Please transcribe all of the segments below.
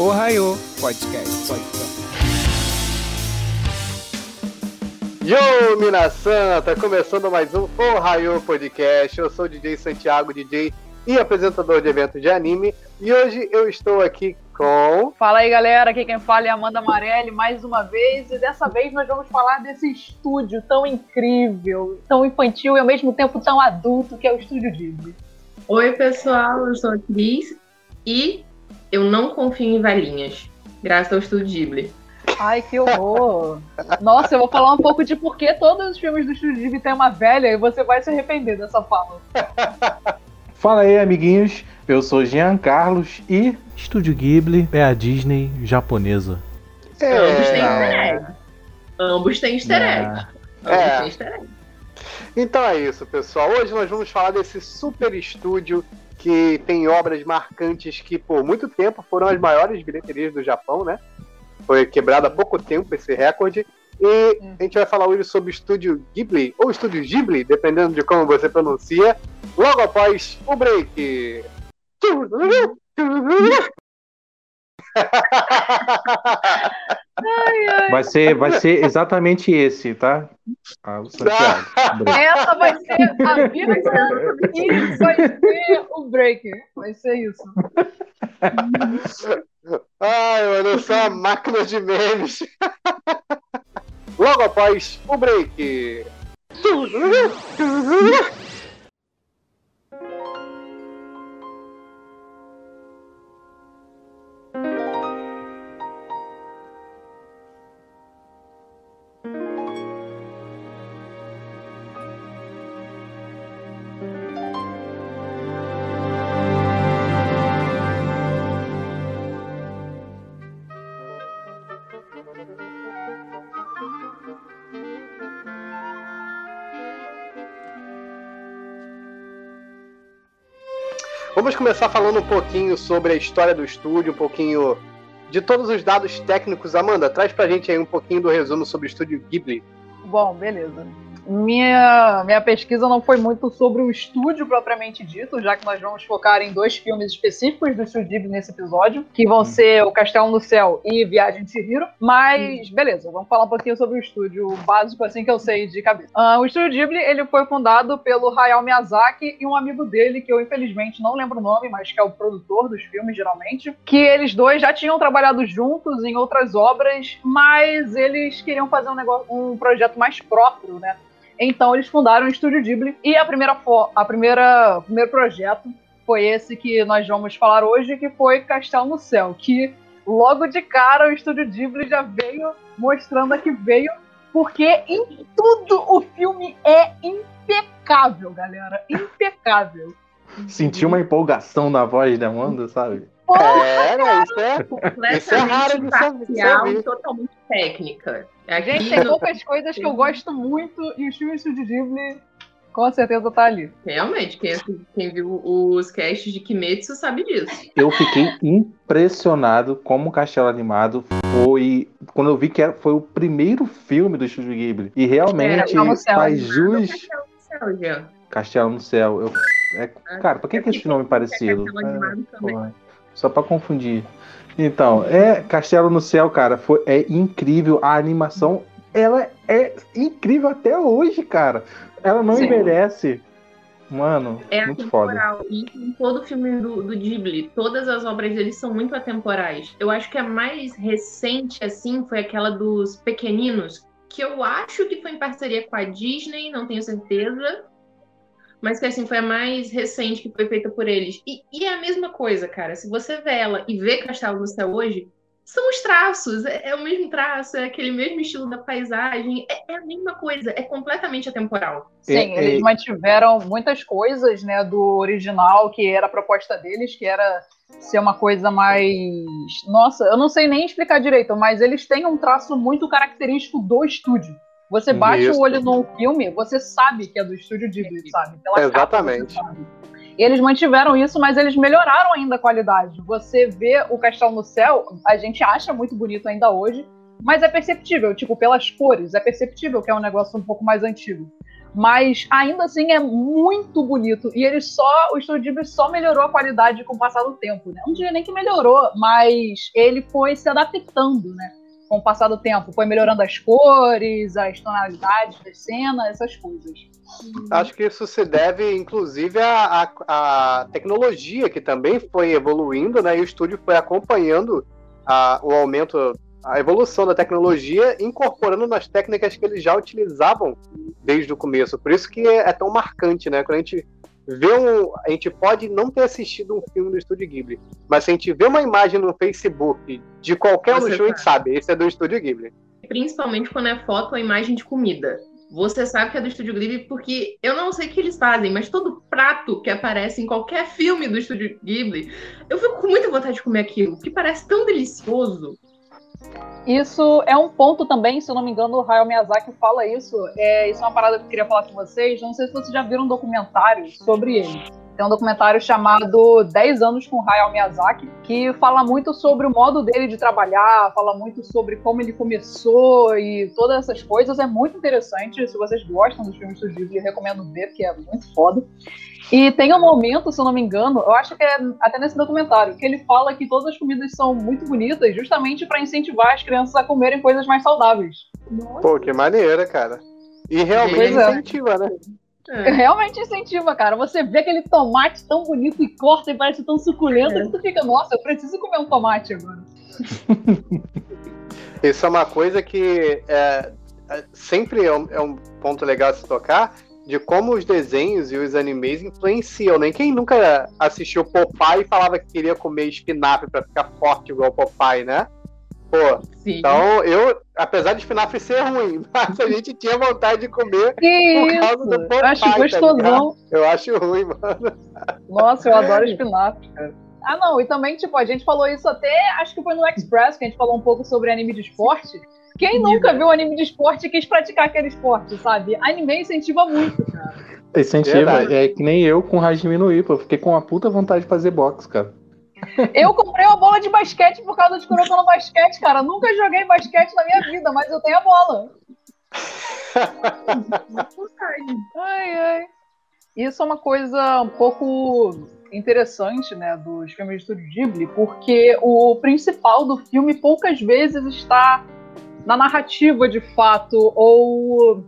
Ohio Podcast. Yo, Minasan! Tá começando mais um Ohio Podcast. Eu sou o DJ Santiago, DJ e apresentador de eventos de anime. E hoje eu estou aqui com. Fala aí, galera. Aqui quem fala é Amanda Amarelli mais uma vez. E dessa vez nós vamos falar desse estúdio tão incrível, tão infantil e ao mesmo tempo tão adulto que é o Estúdio Ghibli. Oi, pessoal. Eu sou a Cris e eu não confio em velhinhas, graças ao Estúdio Ghibli. Ai, que horror! Nossa, eu vou falar um pouco de por que todos os filmes do Estúdio Ghibli têm uma velha e você vai se arrepender dessa fala. Fala aí, amiguinhos. Eu sou Jean Carlos e Estúdio Ghibli é a Disney japonesa. É... Ambos têm easter egg. Ambos têm easter egg. Ambos É. têm easter egg. Então é isso, pessoal. Hoje nós vamos falar desse super estúdio que tem obras marcantes que por muito tempo foram as maiores bilheterias do Japão, né? Foi quebrado há pouco tempo esse recorde. E a gente vai falar hoje sobre o estúdio Ghibli, ou estúdio Ghibli, dependendo de como você pronuncia, logo após o break. Vai ser, vai ser exatamente esse, tá? Ah, o Santiago. Essa vai ser a vida e vai ser o break. Vai ser isso. Ai, mano, eu sou uma máquina de memes. Logo após o break. Vamos começar falando um pouquinho sobre a história do estúdio, um pouquinho de todos os dados técnicos. Amanda, traz pra gente aí um pouquinho do resumo sobre o estúdio Ghibli. Bom, beleza. Minha, minha pesquisa não foi muito sobre o estúdio propriamente dito, já que nós vamos focar em dois filmes específicos do Estúdio Ghibli nesse episódio, que vão ser O Castelo no Céu e Viagem de Chihiro. Mas, beleza, vamos falar um pouquinho sobre o estúdio básico, assim que eu sei de cabeça. Ah, o Estúdio Ghibli, ele foi fundado pelo Hayao Miyazaki e um amigo dele, que eu infelizmente não lembro o nome, mas que é o produtor dos filmes, geralmente, que eles dois já tinham trabalhado juntos em outras obras, mas eles queriam fazer um, negócio, um projeto mais próprio, né? Então eles fundaram o Estúdio Ghibli e a primeira a primeira o primeiro projeto foi esse que nós vamos falar hoje, que foi Castelo no Céu, que logo de cara o Estúdio Ghibli já veio mostrando que veio porque em tudo o filme é impecável, galera, impecável. Senti uma empolgação na voz da Amanda, sabe? É, né? Isso é. Completamente Isso é raro de saber- e totalmente técnica. Aqui Gente, tem poucas coisas que eu gosto muito e o filme do Estúdio Ghibli com certeza tá ali. Realmente, quem, quem viu os casts de Kimetsu sabe disso. Eu fiquei impressionado como o Castelo Animado foi. Quando eu vi que era- foi o primeiro filme do Estúdio Ghibli. E realmente no céu. faz jus. Céu, Jean. Castelo no Céu. Eu, é, cara, por que, que esse nome é parecido? Castelo Animado É, só pra confundir. Então, é Castelo no Céu, cara, foi, é incrível. A animação, ela é incrível até hoje, cara. Ela não Sim. envelhece. Mano, É muito foda. atemporal. E em todo filme do, do Ghibli, todas as obras deles são muito atemporais. Eu acho que a mais recente, assim, foi aquela dos Pequeninos, que eu acho que foi em parceria com a Disney, não tenho certeza. Mas que, assim, foi a mais recente que foi feita por eles. E, e é a mesma coisa, cara. Se você vê ela e vê Castelo no Céu hoje, são os traços. É, é o mesmo traço, é aquele mesmo estilo da paisagem. É, é a mesma coisa. É completamente atemporal. Sim, É, eles é- mantiveram muitas coisas, né, do original, que era a proposta deles, que era ser uma coisa mais. Nossa, eu não sei nem explicar direito, mas eles têm um traço muito característico do estúdio. Você bate Isso. o olho num filme, você sabe que é do estúdio Ghibli, sabe? Pela capa, Exatamente. sabe. E eles mantiveram isso, mas eles melhoraram ainda a qualidade. Você vê o Castelo no Céu, a gente acha muito bonito ainda hoje, mas é perceptível, tipo, pelas cores, é perceptível que é um negócio um pouco mais antigo. mas ainda assim é muito bonito. E ele só, o Estúdio Ghibli só melhorou a qualidade com o passar do tempo, né? Não diria nem que melhorou, mas ele foi se adaptando, né? Com o passar do tempo, foi melhorando as cores, as tonalidades das cenas, essas coisas. Acho que isso se deve, inclusive, à, à, à tecnologia que também foi evoluindo, né? E o estúdio foi acompanhando a, o aumento a evolução da tecnologia, incorporando nas técnicas que eles já utilizavam desde o começo. Por isso que é, é tão marcante, né? Quando a gente vê um, a gente pode não ter assistido um filme do Estúdio Ghibli, mas se a gente vê uma imagem no Facebook de qualquer um show, a gente sabe, esse é do Estúdio Ghibli. Principalmente quando é foto ou imagem de comida. Você sabe que é do Estúdio Ghibli porque eu não sei o que eles fazem, mas todo prato que aparece em qualquer filme do Estúdio Ghibli, eu fico com muita vontade de comer aquilo, que parece tão delicioso. Isso é um ponto também, se eu não me engano, o Hayao Miyazaki fala isso. É, isso é uma parada que eu queria falar com vocês. Não sei se vocês já viram um documentário sobre ele. Tem um documentário chamado 10 anos com Hayao Miyazaki, que fala muito sobre o modo dele de trabalhar, fala muito sobre como ele começou e todas essas coisas. É muito interessante. Se vocês gostam dos filmes do Ghibli, eu recomendo ver, porque é muito foda. E tem um momento, se eu não me engano, eu acho que é até nesse documentário, que ele fala que todas as comidas são muito bonitas justamente para incentivar as crianças a comerem coisas mais saudáveis. Nossa. Pô, que maneira, cara. E realmente é. incentiva, né? É. Realmente incentiva, cara. Você vê aquele tomate tão bonito e corta e parece tão suculento é. que tu fica, nossa, eu preciso comer um tomate agora. Isso é uma coisa que é, é, sempre é um, é um ponto legal a se tocar, de como os desenhos e os animes influenciam, né? Quem nunca assistiu Popeye e falava que queria comer espinafre para ficar forte igual Popeye, né? Pô, Sim. então eu, apesar de espinafre ser ruim, mas a gente tinha vontade de comer que por causa isso? do Popeye. Eu acho tá gostosão. Tá eu acho ruim, mano. Nossa, eu adoro espinafre, cara. Ah, não, e também, tipo, a gente falou isso até, acho que foi no Express, que a gente falou um pouco sobre anime de esporte. Quem nunca viu anime de esporte e quis praticar aquele esporte, sabe? Anime incentiva muito, cara. Incentiva, é que nem eu com Hajime no Ippo. Eu fiquei com uma puta vontade de fazer boxe, cara. Eu comprei uma bola de basquete por causa de Kuroko no basquete, cara. Nunca joguei basquete na minha vida, mas eu tenho a bola. ai, ai. Isso é uma coisa um pouco interessante, né, dos filmes de Estúdio Ghibli, porque o principal do filme poucas vezes está na narrativa de fato ou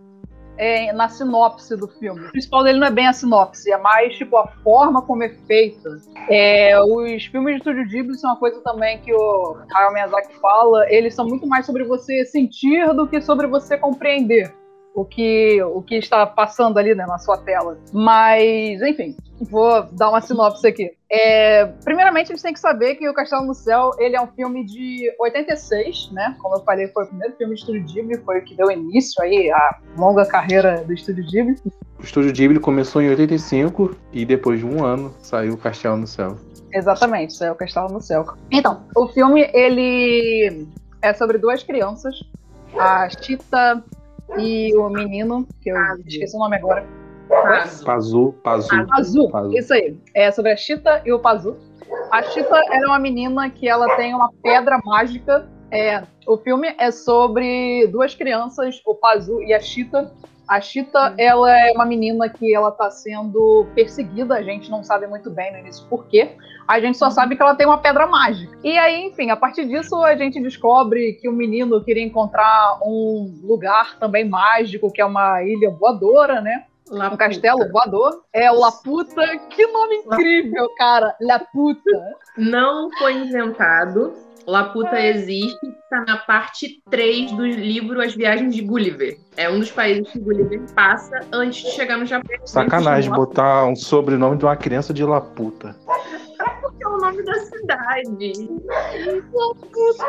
é, na sinopse do filme. O principal dele não é bem a sinopse, é mais tipo a forma como é feita. É, os filmes de Studio Ghibli são uma coisa também que o Hayao Miyazaki fala, eles são muito mais sobre você sentir do que sobre você compreender o que, o que está passando ali né, na sua tela. Mas, enfim, vou dar uma sinopse aqui. É, primeiramente, a gente tem que saber que O Castelo no Céu ele é um filme de 86, né? Como eu falei, foi o primeiro filme de Estúdio Ghibli, foi o que deu início aí à longa carreira do Estúdio Ghibli. O Estúdio Ghibli começou em 85 e depois de um ano saiu O Castelo no Céu. Exatamente, saiu O Castelo no Céu. Então, o filme ele é sobre duas crianças, a Chita e o menino, que eu Pazu. esqueci o nome agora. Pazu. Pazu. Pazu. Pazu. Isso aí. É sobre a Chita e o Pazu. A Chita era uma menina que ela tem uma pedra mágica. É, o filme é sobre duas crianças, o Pazu e a Chita. A Chita, ela é uma menina que ela tá sendo perseguida, a gente não sabe muito bem no início por quê. A gente só uhum. sabe que ela tem uma pedra mágica. E aí, enfim, a partir disso a gente descobre que o menino queria encontrar um lugar também mágico, que é uma ilha voadora, né? Laputa. Um castelo voador. É o Laputa. Que nome incrível, cara. Laputa. Não foi inventado Laputa é. existe, está na parte 3 do livro As Viagens de Gulliver. É um dos países que Gulliver passa antes de chegar no Japão. Sacanagem botar um sobrenome de uma criança de Laputa. Porque é o nome da cidade. Laputa.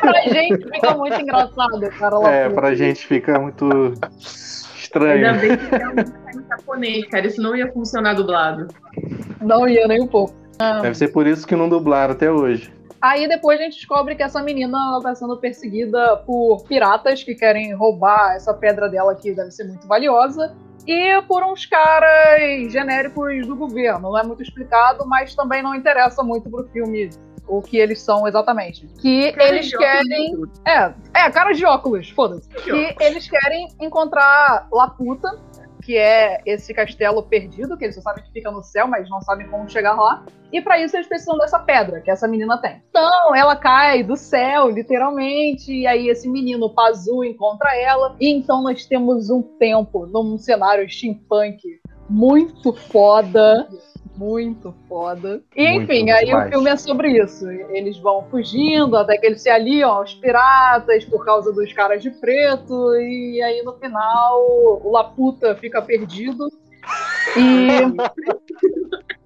pra gente fica muito engraçado, cara. Laputa. É, pra gente fica muito estranho. Ainda bem que é um japonês, cara. Isso não ia funcionar dublado. Não ia nem um pouco. Ah. Deve ser por isso que não dublaram até hoje. Aí depois a gente descobre que essa menina está sendo perseguida por piratas que querem roubar essa pedra dela que deve ser muito valiosa. E por uns caras genéricos do governo. Não é muito explicado, mas também não interessa muito pro filme o que eles são exatamente. Que Cara eles querem. tudo. É, é, cara de óculos, foda-se. Que óculos. eles querem encontrar Laputa, que é esse castelo perdido, que eles só sabem que fica no céu, mas não sabem como chegar lá. E pra isso eles precisam dessa pedra que essa menina tem. Então, ela cai do céu, literalmente, e aí esse menino Pazu encontra ela. E então nós temos um tempo num cenário steampunk muito foda. Muito foda. E Muito enfim, aí demais. o filme é sobre isso. Eles vão fugindo até que eles se aliam aos piratas por causa dos caras de preto. E aí no final o Laputa fica perdido. E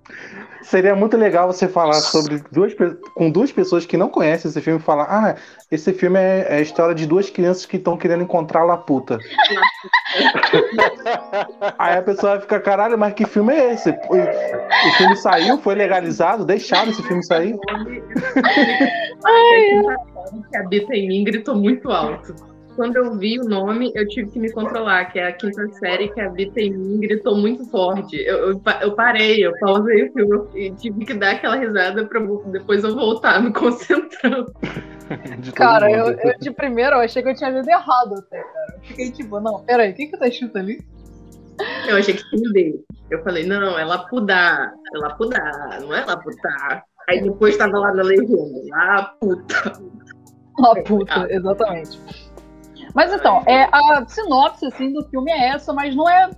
Seria muito legal você falar sobre duas com duas pessoas que não conhecem esse filme e falar: Ah, esse filme é, é a história de duas crianças que estão querendo encontrar a Laputa. Aí a pessoa vai ficar, caralho, mas que filme é esse? O, o filme saiu, foi legalizado, deixaram esse filme sair. que habita em mim gritou muito alto. Quando eu vi o nome, eu tive que me controlar, que é a quinta série que habita em mim gritou muito forte. Eu, eu, eu parei, eu pausei o filme e tive que dar aquela risada pra depois eu voltar me concentrando. Cara, eu, eu de primeiro eu achei que eu tinha lido errado até, cara. Eu fiquei tipo, não, peraí, o que que tá escrito ali? Eu achei que tinha. Eu falei, não, é Lapudar, é Lapudar, não é Laputar. Aí depois tava lá na legenda, Laputa. Uma puta, exatamente. Mas então, é, a sinopse assim, do filme é essa, mas não é,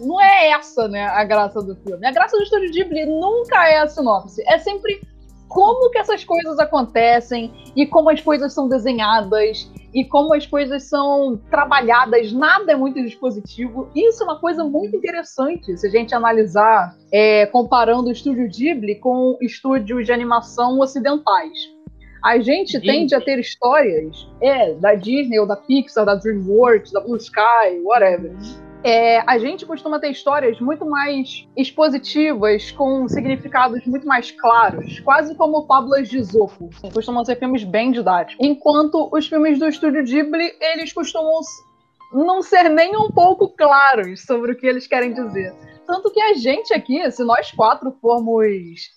não é essa né, a graça do filme. A graça do Estúdio Ghibli nunca é a sinopse. É sempre como que essas coisas acontecem e como as coisas são desenhadas e como as coisas são trabalhadas. Nada é muito dispositivo. Isso é uma coisa muito interessante se a gente analisar é, comparando o Estúdio Ghibli com estúdios de animação ocidentais. A gente tende a ter histórias é, da Disney ou da Pixar, da DreamWorks, da Blue Sky, whatever. É, a gente costuma ter histórias muito mais expositivas, com significados muito mais claros, quase como fábulas de Isopo. Costumam ser filmes bem didáticos. Enquanto os filmes do Estúdio Ghibli, eles costumam não ser nem um pouco claros sobre o que eles querem dizer. Tanto que a gente aqui, se nós quatro formos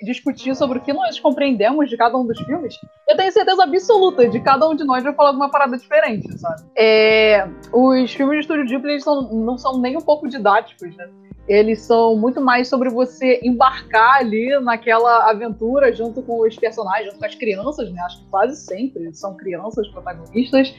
discutir sobre o que nós compreendemos de cada um dos filmes, eu tenho certeza absoluta de cada um de nós vai falar alguma parada diferente, sabe? É, os filmes de Estúdio Ghibli são- não são nem um pouco didáticos, né? Eles são muito mais sobre você embarcar ali naquela aventura junto com os personagens, junto com as crianças, né? Acho que quase sempre são crianças protagonistas.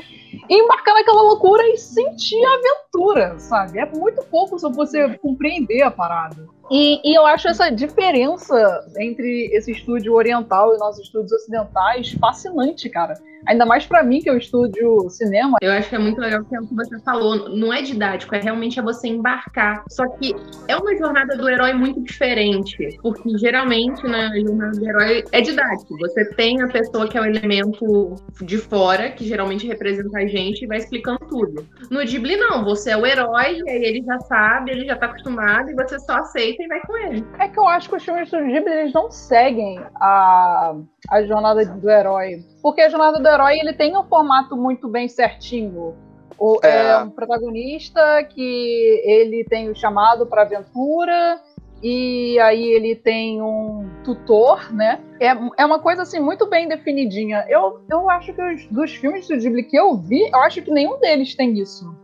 E embarcar naquela loucura e sentir a aventura, sabe? É muito pouco sobre você compreender a parada. E, e eu acho essa diferença entre esse estúdio oriental e nossos estúdios ocidentais fascinante, cara. Ainda mais pra mim, que eu estúdio cinema. Eu acho que é muito legal é o que você falou. Não é didático, é realmente é você embarcar. Só que é uma jornada do herói muito diferente. Porque geralmente na jornada do herói é didático. Você tem a pessoa que é o elemento de fora, que geralmente representa a gente, e vai explicando tudo. No Ghibli, não. Você é o herói, e aí ele já sabe, ele já tá acostumado, e você só aceita e vai com ele. É que eu acho que os filmes do Ghibli eles não seguem a, a jornada do herói. Porque a jornada do herói ele tem um formato muito bem certinho. O, é. É. um protagonista que ele tem o chamado para aventura e aí ele tem um tutor, né? É, é uma coisa assim muito bem definidinha. Eu, eu acho que os, dos filmes do Ghibli que eu vi, eu acho que nenhum deles tem isso.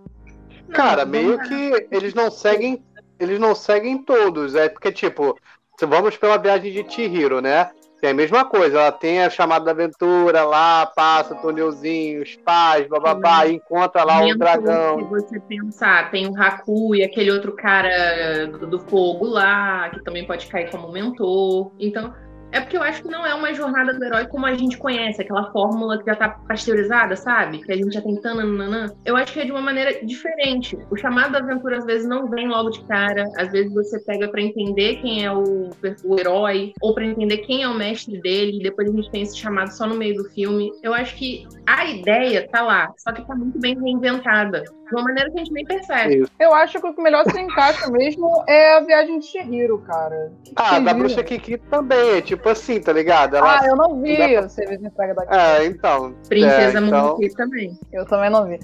Cara, meio lá. que eles não seguem, eles não seguem todos. É porque, tipo, se vamos pela viagem de Chihiro, né? Tem a mesma coisa, ela tem a chamada da aventura lá, passa o túnelzinho, os pais, bababá, encontra lá o Mentor, dragão. Se você pensar, tem o Haku e aquele outro cara do fogo lá, que também pode cair como mentor. Então, é porque eu acho que não é uma jornada do herói como a gente conhece, aquela fórmula que já tá pasteurizada, sabe? Que a gente já tem tananana. Eu acho que é de uma maneira diferente. O chamado da aventura às vezes não vem logo de cara, às vezes você pega pra entender quem é o, o herói, ou pra entender quem é o mestre dele, e depois a gente tem esse chamado só no meio do filme. Eu acho que a ideia tá lá, só que tá muito bem reinventada. De uma maneira que a gente nem percebe. Eu acho que o que melhor se encaixa mesmo é a viagem de Shihiro, cara. Ah, Vocês da bruxa Kiki também, é tipo assim, tá ligado? Ela... Ah, eu não vi pra- o serviço de entrega da É, então. Princesa é, então... Também. Eu também não vi.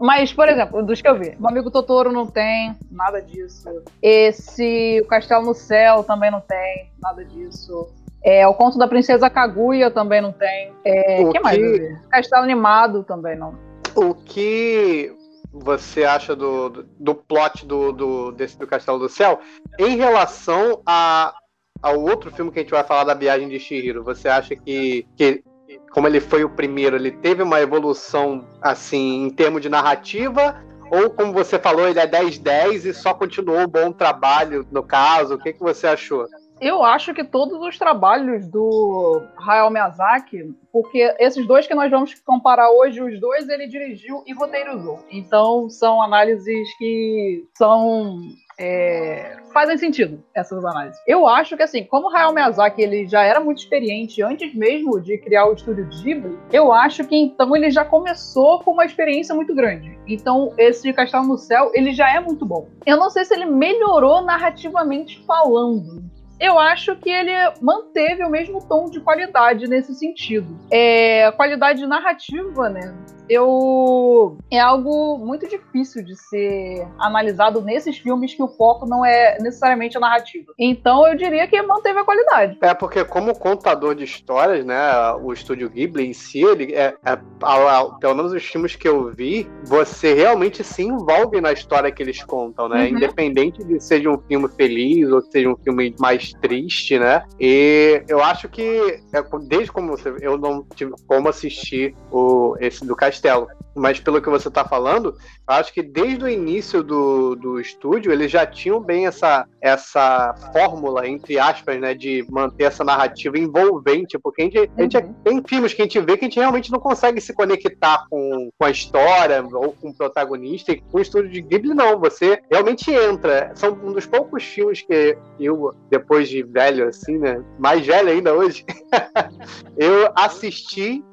Mas, por exemplo, dos que eu vi, o amigo Totoro não tem nada disso. Esse, o Castelo no Céu também não tem nada disso. É, o Conto da Princesa Kaguya também não tem. É, O que mais? que- Castelo Animado também não. O que você acha do, do, plot do, do, desse do Castelo do Céu em relação a, ao outro filme que a gente vai falar da Viagem de Shihiro? Você acha que, que como ele foi o primeiro, ele teve uma evolução assim em termos de narrativa? Ou como você falou, ele é 10-10 e só continuou o bom trabalho no caso? O que, que você achou? Eu acho que todos os trabalhos do Hayao Miyazaki, porque esses dois que nós vamos comparar hoje, os dois ele dirigiu e roteirizou. Então são análises que são é, fazem sentido essas análises. Eu acho que assim, como Hayao Miyazaki ele já era muito experiente antes mesmo de criar o estúdio Ghibli, eu acho que então ele já começou com uma experiência muito grande. Então esse Castelo no Céu ele já é muito bom. Eu não sei se ele melhorou narrativamente falando, eu acho que ele manteve o mesmo tom de qualidade nesse sentido. É, qualidade narrativa, né? Eu é algo muito difícil de ser analisado nesses filmes que o foco não é necessariamente a narrativa. Então eu diria que manteve a qualidade. É porque como contador de histórias, né, o estúdio Ghibli em si, ele é, é- a- a- pelo menos os filmes que eu vi, você realmente se envolve na história que eles contam, né? Uhum. Independente de seja um filme feliz ou que seja um filme mais triste, né? E eu acho que é, desde como você, eu não tive como assistir o esse do Castelo, mas pelo que você tá falando, eu acho que desde o início do, do estúdio eles já tinham bem essa, essa fórmula, entre aspas, né, de manter essa narrativa envolvente, porque a gente, a gente Uhum. tem filmes que a gente vê que a gente realmente não consegue se conectar com, com a história ou com o protagonista, e com o estúdio de Ghibli não, você realmente entra. São um dos poucos filmes que eu, depois de velho, assim, né, mais velho ainda hoje, eu assisti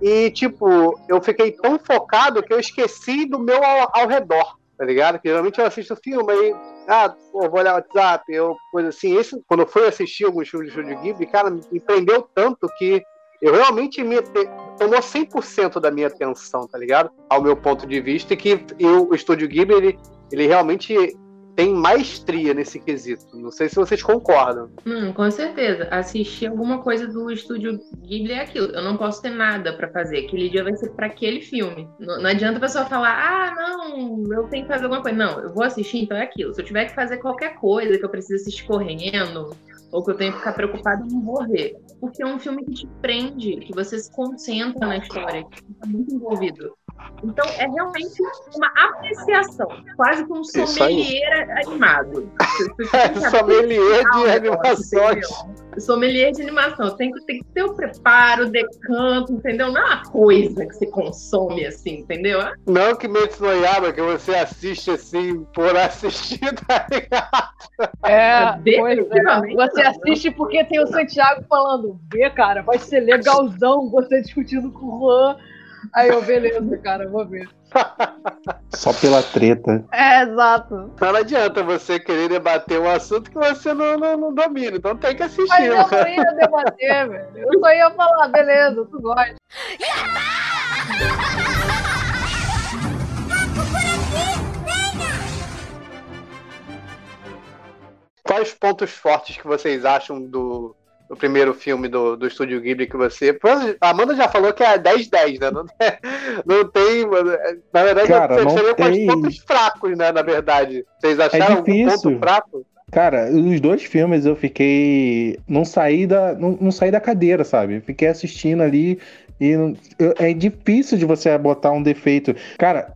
e, tipo, eu fiquei tão focado que eu esqueci do meu ao, ao redor, tá ligado? Que geralmente eu assisto filme aí, ah, pô, vou olhar o WhatsApp, eu, coisa assim. Esse, quando eu fui assistir alguns filmes de Studio Ghibli, cara, me prendeu tanto que eu realmente me tomou 100% da minha atenção, tá ligado? Ao meu ponto de vista, e que eu, o Estúdio Ghibli, ele, ele realmente tem maestria nesse quesito. Não sei se vocês concordam. Hum, com certeza. Assistir alguma coisa do estúdio Ghibli é aquilo. Eu não posso ter nada pra fazer. Aquele dia vai ser pra aquele filme. Não, não adianta a pessoa falar, ah, não, eu tenho que fazer alguma coisa. Não, eu vou assistir, então é aquilo. Se eu tiver que fazer qualquer coisa que eu preciso assistir correndo, ou que eu tenho que ficar preocupado, vou ver. Porque é um filme que te prende, que você se concentra na história, que você tá muito envolvido. Então, é realmente uma apreciação, quase como um sommelier animado. Que Sommelier de animações. Sommelier de animação. Tem que, tem que ter o preparo, o decanto, entendeu? Não é uma coisa que você consome assim, entendeu? Não que Metsu no Yaiba, que você assiste assim por assistir, tá ligado? É, pois é. Definitivamente Você não. assiste porque tem o Santiago falando, vê, cara, vai ser legalzão você discutindo com o Juan. Aí eu, beleza, cara, vou ver. Só pela treta. É, exato. Não adianta você querer debater um assunto que você não, não, não domina, então tem que assistir. Mas eu né? não ia debater, velho. Eu só ia falar, beleza, tu gosta. Quais pontos fortes que vocês acham do, do primeiro filme do, do Estúdio Ghibli que você. A Amanda já falou que é 10-10, né? Não, tem- não tem. Na verdade, Cara, seria quais tem. pontos fracos, né? Na verdade. Vocês acharam algum difícil. ponto fraco? Cara, os dois filmes eu fiquei. Não saí da, não, não saí da cadeira, sabe? Fiquei assistindo ali e é difícil de você botar um defeito. Cara,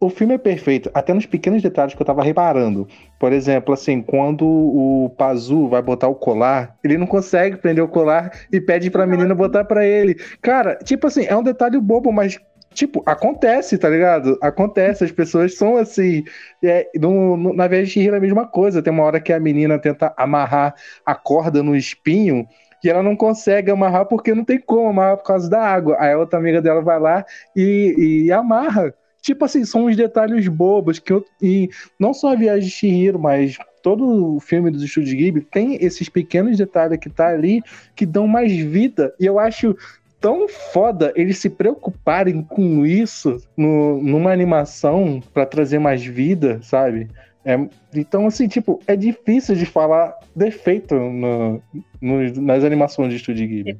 o filme é perfeito, até nos pequenos detalhes que eu tava reparando. Por exemplo, assim, quando o Pazu vai botar o colar, ele não consegue prender o colar e pede pra menina botar pra ele. Cara, tipo assim, é um detalhe bobo, mas. Tipo, acontece, tá ligado? Acontece, as pessoas são assim. É, no, no- na Viagem de Chihiro é a mesma coisa. Tem uma hora que a menina tenta amarrar a corda no espinho e ela não consegue amarrar porque não tem como amarrar por causa da água. Aí a outra amiga dela vai lá e, e amarra. Tipo assim, são uns detalhes bobos que eu, e não só a Viagem de Chihiro, mas todo o filme dos Estúdios Ghibli tem esses pequenos detalhes que tá ali que dão mais vida. E eu acho tão foda eles se preocuparem com isso no, numa animação pra trazer mais vida, sabe? É, então, assim, tipo, é difícil de falar defeito no- nos- nas animações de Estúdio Ghibli.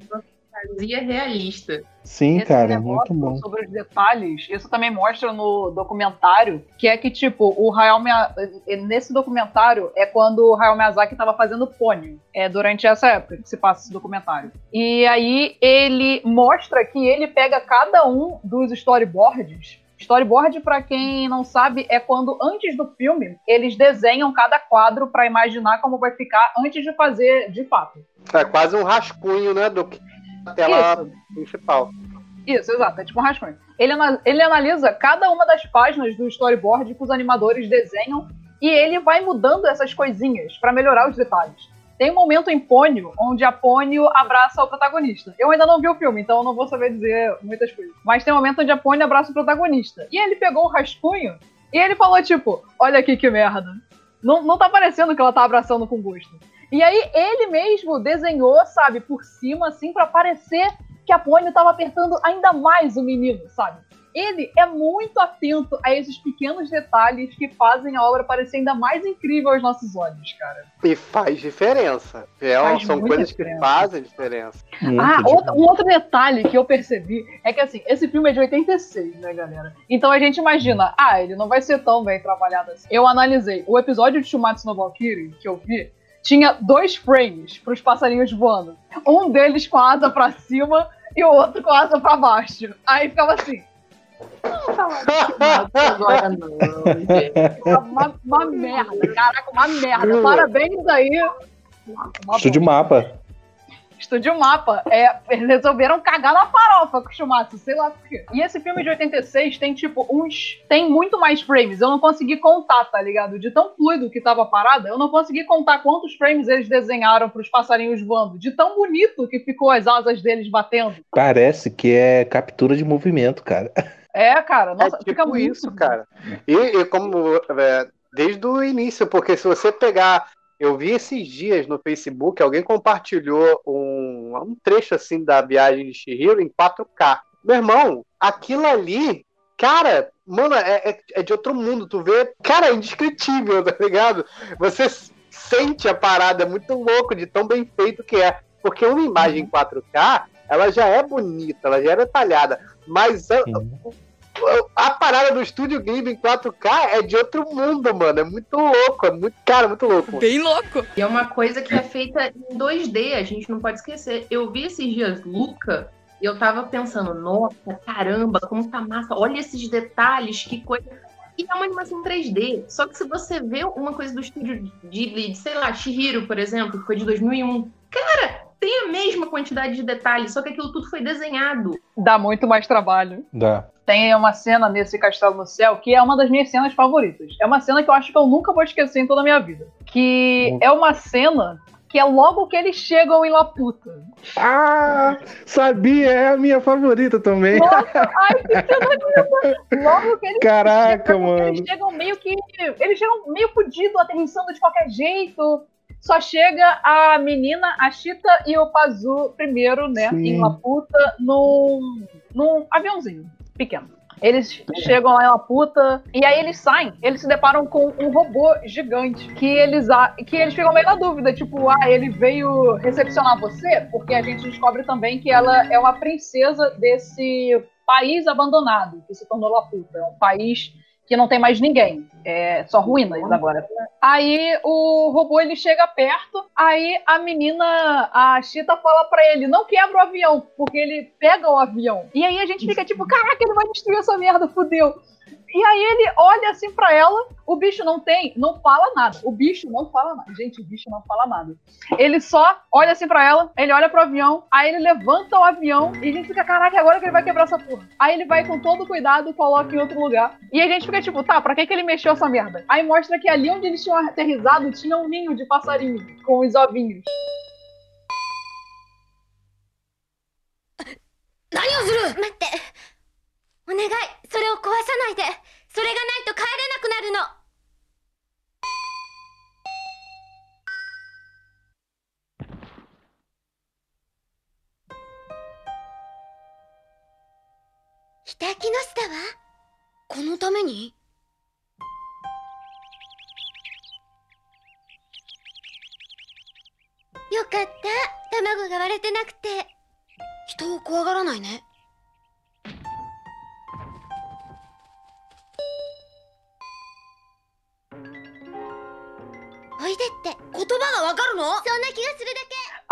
Fantasia realista. Sim, Esse cara, muito bom. Sobre os detalhes, isso também mostra no documentário, que é que, tipo, o Hayao Miyazaki, nesse documentário é quando o Hayao Miyazaki estava fazendo Pônio, é durante essa época que se passa esse documentário. E aí ele mostra que ele pega cada um dos storyboards. Storyboard, pra quem não sabe, é quando antes do filme eles desenham cada quadro pra imaginar como vai ficar antes de fazer de fato. É quase um rascunho, né? Do que a tela Isso. principal. Isso, exato, é tipo um rascunho. Ele, ele analisa cada uma das páginas do storyboard que os animadores desenham e ele vai mudando essas coisinhas pra melhorar os detalhes. Tem um momento em Pônio onde a Pônio abraça o protagonista. Eu ainda não vi o filme, então não vou saber dizer muitas coisas. Mas tem um momento onde a Pônio abraça o protagonista. E ele pegou o rascunho e ele falou, tipo, olha aqui que merda. Não, não tá parecendo que ela tá abraçando com gosto. E aí ele mesmo desenhou, sabe, por cima, assim, pra parecer que a Pônio tava apertando ainda mais o menino, sabe? Ele é muito atento a esses pequenos detalhes que fazem a obra parecer ainda mais incrível aos nossos olhos, cara. E faz diferença. É, Faz são coisas diferença. que fazem diferença. Muito ah, outro- um outro detalhe que eu percebi é que, assim, esse filme é de 86, né, galera? Então a gente imagina, ah, ele não vai ser tão bem trabalhado assim. Eu analisei o episódio de Shumatsu no Valkyrie que eu vi, tinha dois frames pros passarinhos voando. Um deles com a asa pra cima e o outro com a asa pra baixo. Aí ficava assim, Agora não, gente. uma, uma merda, caraca, uma merda. Parabéns aí. Estúdio. Mapa. Estúdio Mapa. É, eles resolveram cagar na farofa com o Shumatsu, sei lá por quê. E esse filme de 86 tem, tipo, uns. Tem muito mais frames. Eu não consegui contar, tá ligado? De tão fluido que tava a parada, eu não consegui contar quantos frames eles desenharam pros passarinhos voando. De tão bonito que ficou as asas deles batendo. Parece que é captura de movimento, cara. É, cara, nossa, é fica tipo muito isso, cara. E, e como é, desde o início, porque se você pegar. Eu vi esses dias no Facebook, alguém compartilhou um, um trecho assim da viagem de Shihiro em 4K. Meu irmão, aquilo ali, cara, mano, é, é- é de outro mundo. Tu vê, cara, é indescritível, tá ligado? Você sente a parada, é muito louco de tão bem feito que é. Porque uma imagem em 4K, ela já é bonita, ela já é detalhada. Mas a, a parada do estúdio Ghibli em 4K é de outro mundo, mano. É muito louco, é muito, cara, muito louco. Bem louco. E é uma coisa que é feita em 2D, a gente não pode esquecer. Eu vi esses dias Luca e eu tava pensando, nossa, caramba, como tá massa, olha esses detalhes, que coisa. E é uma animação 3D. Só que se você vê uma coisa do estúdio Ghibli, de, sei lá, Shihiro, por exemplo, que foi de 2001, cara, tem a mesma quantidade de detalhes, só que aquilo tudo foi desenhado. Dá muito mais trabalho. Dá. Tem uma cena nesse Castelo no Céu que é uma das minhas cenas favoritas. É uma cena que eu acho que eu nunca vou esquecer em toda a minha vida. Que Hum. é uma cena que é logo que eles chegam em Laputa. Ah, sabia, é a minha favorita também. Nossa, ai, que cena! Logo que eles Caraca, chegam, mano. eles chegam meio que. Eles chegam meio fudidos, aterrissando de qualquer jeito. Só chega a menina, a Chita e o Pazu primeiro, né? Sim. Em Laputa, num, num aviãozinho pequeno. Eles chegam lá em Laputa e aí eles saem, eles se deparam com um robô gigante que eles, que eles ficam meio na dúvida, tipo, ah, ele veio recepcionar você? Porque a gente descobre também que ela é uma princesa desse país abandonado, que se tornou Laputa. É um país que não tem mais ninguém, é só ruínas agora. Aí o robô ele chega perto, aí a menina, a Chita fala pra ele, não quebra o avião, porque ele pega o avião. E aí a gente fica tipo, caraca, ele vai destruir essa merda, fudeu. E aí ele olha assim pra ela, o bicho não tem, não fala nada. O bicho não fala nada. Gente, o bicho não fala nada. Ele só olha assim pra ela, ele olha pro avião, aí ele levanta o avião e a gente fica, caraca, agora que ele vai quebrar essa porra. Aí ele vai com todo cuidado, coloca em outro lugar. E a gente fica tipo, tá, pra que, que ele mexeu essa merda? Aí mostra que ali onde eles tinham aterrizado tinha um ninho de passarinho com os ovinhos. 何をする待って お願い。それを壊さないで。それがないと帰れなくなるの。北木の下はこのために？よかった。卵が割れてなくて。人を怖がらないね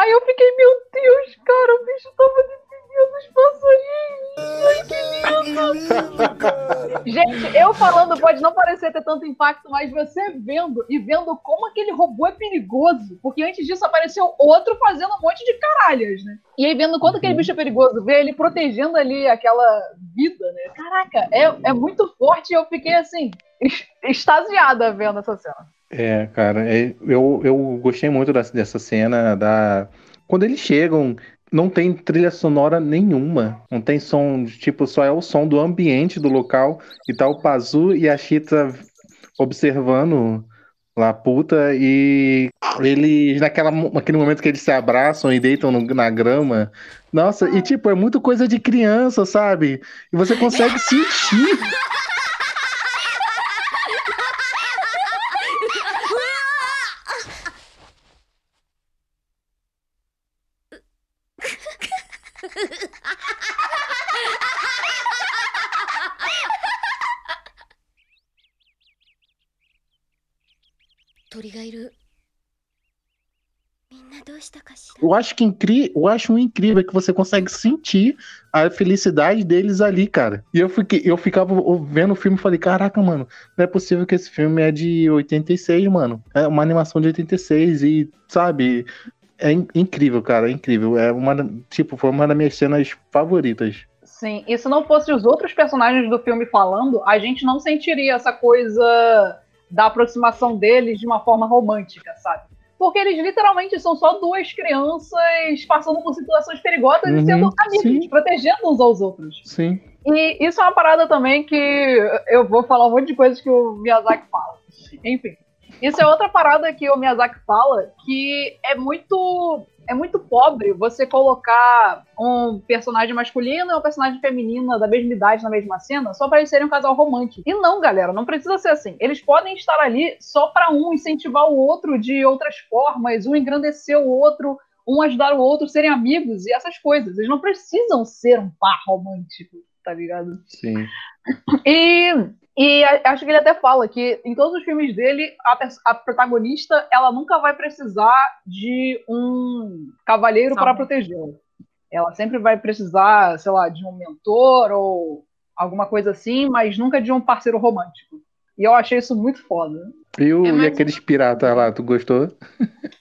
Aí eu fiquei, meu Deus, cara, o bicho tava defendendo os passarinhos. Ai, que lindo. Gente, eu falando pode não parecer ter tanto impacto, mas você vendo e vendo como aquele robô é perigoso. Porque antes disso apareceu outro fazendo um monte de caralhas, né? E aí vendo quanto aquele bicho é perigoso, ver ele protegendo ali aquela vida, né? Caraca, é, é muito forte e eu fiquei assim, extasiada vendo essa cena. É, cara, é- eu, eu gostei muito dessa, cena da. Quando eles chegam, não tem trilha sonora nenhuma. Não tem som, tipo, só é o som do ambiente do local. E tá o Pazu e a Chita observando lá puta. E eles, naquela, naquele momento que eles se abraçam e deitam no- na grama. Nossa, e tipo, é muito coisa de criança, sabe? E você consegue sentir.「がいるみんなどうしたかしら Eu acho que incri... eu acho um incrível que você consegue sentir a felicidade deles ali, cara. E eu fiquei, eu ficava vendo o filme e falei, caraca, mano, não é possível que esse filme é de 86, mano. É uma animação de 86 e, sabe, é in- incrível, cara, é incrível. É uma, tipo, foi uma das minhas cenas favoritas. Sim, e se não fosse os outros personagens do filme falando, a gente não sentiria essa coisa da aproximação deles de uma forma romântica, sabe? Porque eles literalmente são só duas crianças passando por situações perigosas Uhum, e sendo amigos, sim. protegendo uns aos outros. Sim. E isso é uma parada também que eu vou falar um monte de coisas que o Miyazaki fala. Enfim, isso é outra parada que o Miyazaki fala que é muito é muito pobre você colocar um personagem masculino e uma personagem feminina da mesma idade na mesma cena só para eles serem um casal romântico. E não, galera, não precisa ser assim. Eles podem estar ali só para um incentivar o outro de outras formas, um engrandecer o outro, um ajudar o outro, serem amigos e essas coisas. Eles não precisam ser um par romântico, tá ligado? Sim. E, e acho que ele até fala que em todos os filmes dele, a, a protagonista ela nunca vai precisar de um cavalheiro para protegê-la. Ela sempre vai precisar, sei lá, de um mentor ou alguma coisa assim, mas nunca de um parceiro romântico. E eu achei isso muito foda. E, o, É e mais- aqueles piratas lá, tu gostou?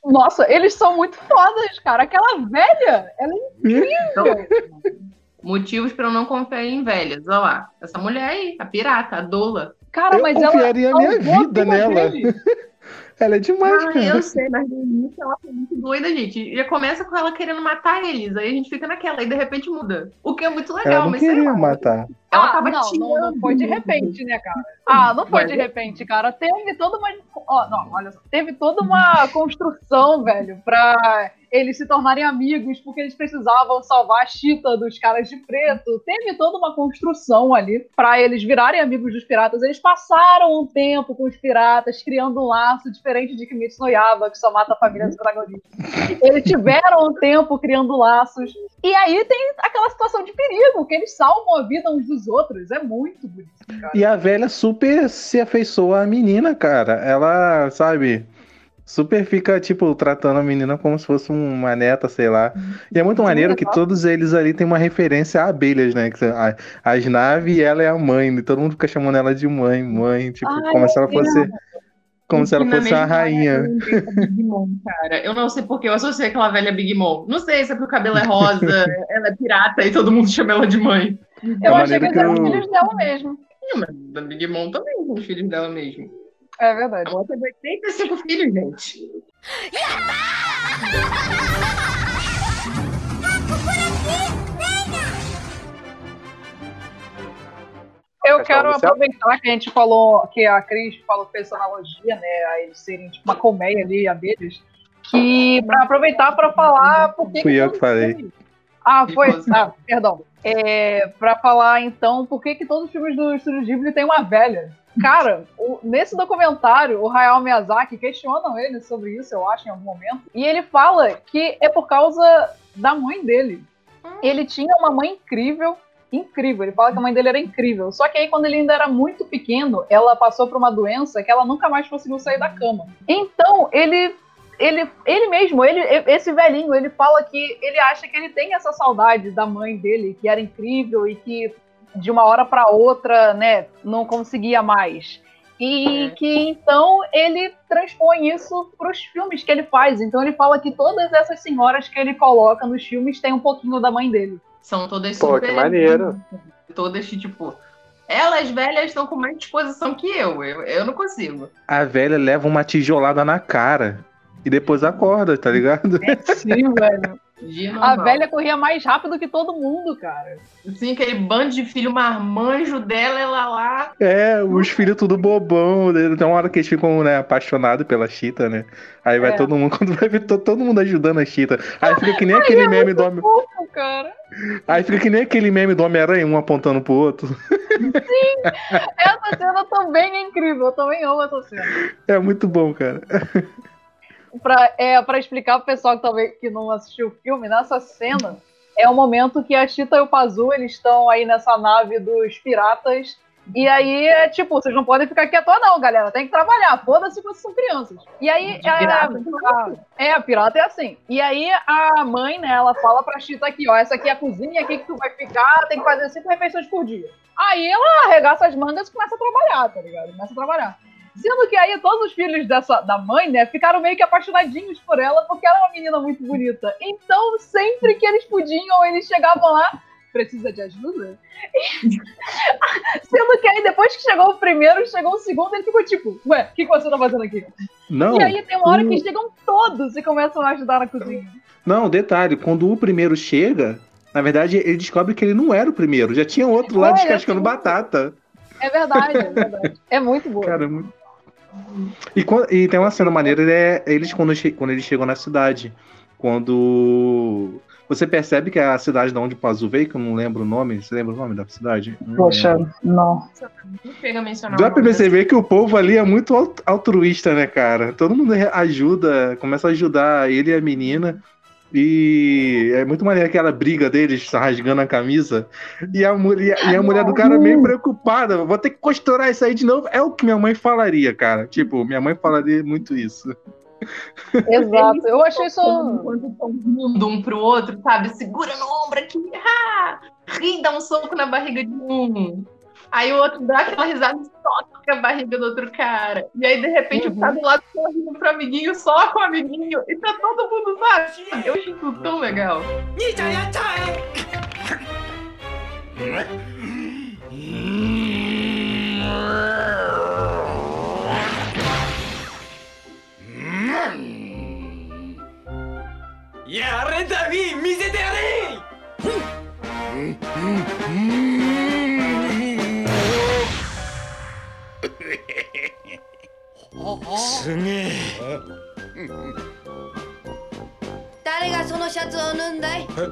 Nossa, eles são muito fodas, cara. Aquela velha, ela é incrível. Motivos pra eu não confiar em velhas. Olha lá. Essa mulher aí, a pirata, a dola. Cara, Eu mas ela confiaria a minha a vida nela. Ela é demais, Ah, cara. eu sei, mas no início ela foi muito doida, gente. Já começa com ela querendo matar eles. Aí a gente fica naquela, e de repente muda. O que é muito legal, Ela não mas sei queria lá. matar. Ela ah, tava não, não, não foi de repente, né, cara? Ah, não foi Mas- de repente, cara. Teve toda uma. Ó, não, olha só. Teve toda uma construção, velho, pra eles se tornarem amigos, porque eles precisavam salvar a Chita dos caras de preto. Teve toda uma construção ali pra eles virarem amigos dos piratas. Eles passaram um tempo com os piratas, criando um laço diferente de Kimetsu no Yaiba, que só mata a família dos protagonistas. Eles tiveram um tempo criando laços. E aí tem aquela situação de perigo, que eles salvam a vida uns dos outros. É muito bonito, cara. E a velha super se afeiçoa à menina, cara. Ela, sabe, super fica, tipo, tratando a menina como se fosse uma neta, sei lá. E é muito maneiro que todos eles ali têm uma referência a abelhas, né? As naves e ela é a mãe. E todo mundo fica chamando ela de mãe, mãe. Tipo, Ai, como se ela fosse. Como se ela fosse a rainha. Da Big Mom, cara. Eu não sei porque eu associei aquela velha Big Mom. Não sei se é porque o cabelo é rosa, ela é pirata e todo mundo chama ela de mãe. Eu Da achei que eles eram eu- filhos dela mesmo. Ih, mas da Big Mom também são os filhos dela mesmo. É verdade. Ela teve 85 filhos, gente. Eu quero Céu? aproveitar que a gente falou, que a Cris falou fez essa analogia, né, a eles serem tipo uma colmeia ali, abelhas, que pra aproveitar pra falar porque Fui eu todo que falei. Ah, Que foi. Ah, perdão. É, pra falar então, por que, que todos os filmes do Estúdio Ghibli têm uma velha? Cara, o- nesse documentário, o Hayao Miyazaki questionam ele sobre isso, eu acho, em algum momento. E ele fala que é por causa da mãe dele. Ele tinha uma mãe incrível, incrível. Ele fala que a mãe dele era incrível. Só que aí, quando ele ainda era muito pequeno, ela passou por uma doença que ela nunca mais conseguiu sair da cama. Então, ele ele, ele mesmo, ele, esse velhinho, ele fala que ele acha que ele tem essa saudade da mãe dele, que era incrível e que de uma hora para outra, né, não conseguia mais. E É. que então ele transpõe isso para os filmes que ele faz. Então ele fala que todas essas senhoras que ele coloca nos filmes têm um pouquinho da mãe dele. São todas Pô, super. que maneiro. Todas que, tipo. Elas velhas estão com mais disposição que eu. Eu, eu não consigo. A velha leva uma tijolada na cara e depois acorda, tá ligado? Sim, velho. A velha corria mais rápido que todo mundo, cara. Sim, aquele bando de filho marmanjo dela, ela lá. É, os filhos tudo bobão. Tem uma hora que eles ficam, né, apaixonados pela Chita, né? Aí vai É. todo mundo, quando vai ver to- todo mundo ajudando a Chita. Aí fica que nem aquele meme do Homem. Cara. Aí fica que nem aquele meme do Homem-Aranha, um apontando pro outro. Essa cena também é incrível. Eu também amo essa cena. É muito bom, cara. Pra, é, pra explicar pro pessoal que talvez que não assistiu o filme, nessa cena é o momento que a Chita e o Pazu eles estão aí nessa nave dos piratas. E aí é tipo, vocês não podem ficar quietos, não, galera. Tem que trabalhar. Foda-se que vocês são crianças. E aí De a, pirata. é, a pirata é assim. E aí a mãe, né, ela fala pra Chita aqui, ó, essa aqui é a cozinha, aqui que tu vai ficar, tem que fazer cinco refeições por dia. Aí ela arregaça as mangas e começa a trabalhar, tá ligado? Começa a trabalhar. Sendo que aí todos os filhos dessa, da mãe, né, ficaram meio que apaixonadinhos por ela, porque ela é uma menina muito bonita. Então, sempre que eles podiam, eles chegavam lá, precisa de ajuda? Que aí, depois que chegou o primeiro, chegou o segundo, ele ficou tipo, ué, o que, que você tá fazendo aqui? Não, E aí tem uma hora que o- chegam todos e começam a ajudar na cozinha. não, detalhe, quando o primeiro chega, na verdade, ele descobre que ele não era o primeiro. Já tinha outro lá É, descascando é batata. É verdade, é verdade. É muito boa. Cara, é muito. E, e tem uma cena maneira, é eles quando, quando eles chegam na cidade. Quando. Você percebe que é a cidade de onde o Pazu veio, que eu não lembro o nome. Você lembra o nome da cidade? Não Poxa, não. Não chega a mencionar. Dá o pra nome perceber que o povo ali é muito al- altruísta, né, cara? Todo mundo ajuda, começa a ajudar ele e a menina. E é muito maneiro aquela briga deles rasgando a camisa. E a, mulher, e a mulher do cara meio preocupada. Vou ter que costurar isso aí de novo. É o que minha mãe falaria, cara. Tipo, minha mãe falaria muito isso. Exato. Eu achei isso. Quando estão rindo um pro outro, sabe? Segura no ombro aqui, ah! e dá um soco na barriga de um. Aí o outro dá aquela risada e toca a barriga do outro cara. E aí, de repente, Uhum. o cara do lado tá rindo pro amiguinho, só com o amiguinho. E tá todo mundo, sabe? Eu achei isso tão legal. やれダビ見せてやれ。すげえ。誰がそのシャツを縫んだいほい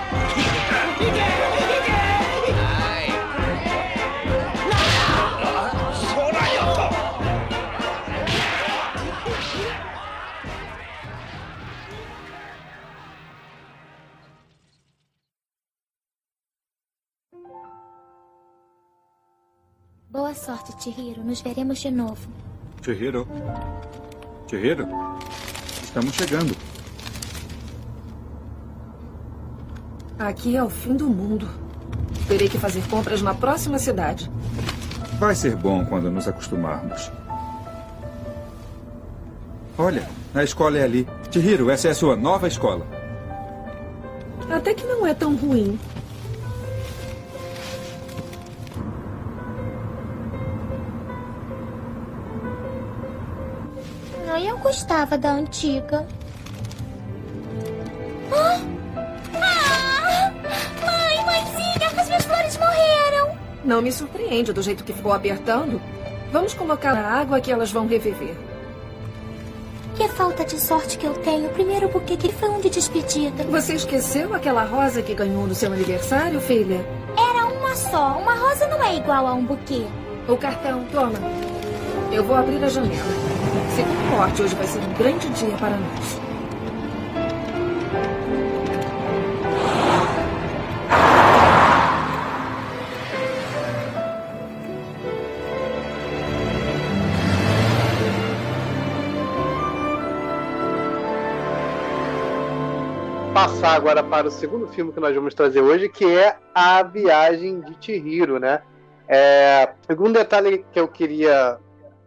Boa sorte, Chihiro. Nos veremos de novo. Chihiro. Chihiro. Estamos chegando. Aqui é o fim do mundo. Terei que fazer compras na próxima cidade. Vai ser bom quando nos acostumarmos. Olha, a escola é ali. Chihiro, essa é a sua nova escola. Até que não é tão ruim. Gostava da antiga. Ah! Ah! Mãe, mãezinha, as minhas flores morreram. Não me surpreende do jeito que ficou apertando. Vamos colocar na água que elas vão reviver. Que falta de sorte que eu tenho. O primeiro buquê que foi um de despedida. Você esqueceu aquela rosa que ganhou no seu aniversário, filha? Era uma só. Uma rosa não é igual a um buquê. O cartão, toma. Eu vou abrir a janela. Se comporte, hoje vai ser um grande dia para nós. Passar agora para o segundo filme que nós vamos trazer hoje, que é A Viagem de Chihiro, né? É, um detalhe que eu queria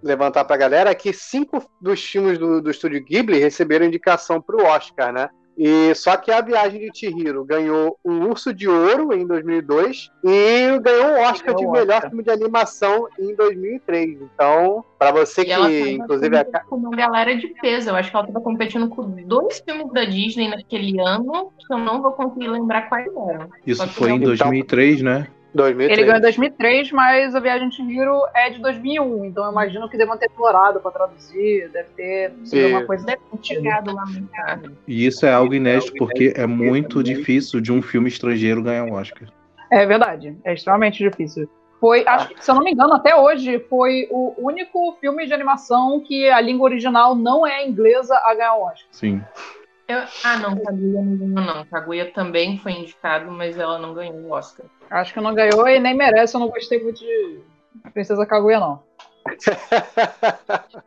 levantar para a galera é que cinco dos filmes do, do estúdio Ghibli receberam indicação para o Oscar, né? E só que a Viagem de Chihiro ganhou um Urso de Ouro em 2002 e ganhou um Oscar Ganhou de melhor Oscar. filme de animação em 2003. Então, para você E que ela inclusive é com uma galera de peso. Eu acho que ela tava competindo com dois filmes da Disney naquele ano, que eu não vou conseguir lembrar quais eram. Isso foi em não- 2003, né? 2003. Ele ganhou em 2003, mas a Viagem de Chihiro é de 2001, então eu imagino que devam ter explorado pra traduzir, deve ter sido uma coisa Deve ter chegado lá no. E isso é algo inédito porque é muito difícil de um filme estrangeiro ganhar um Oscar. É verdade, é extremamente difícil. Foi, acho que, se eu não me engano, até hoje foi o único filme de animação que a língua original não é inglesa a ganhar o Oscar. Sim. Eu- Ah, não, Kaguya não ganhou, não. Kaguya também foi indicado, mas ela não ganhou o Oscar. Acho que não ganhou e nem merece, eu não gostei muito de Princesa Kaguya, não.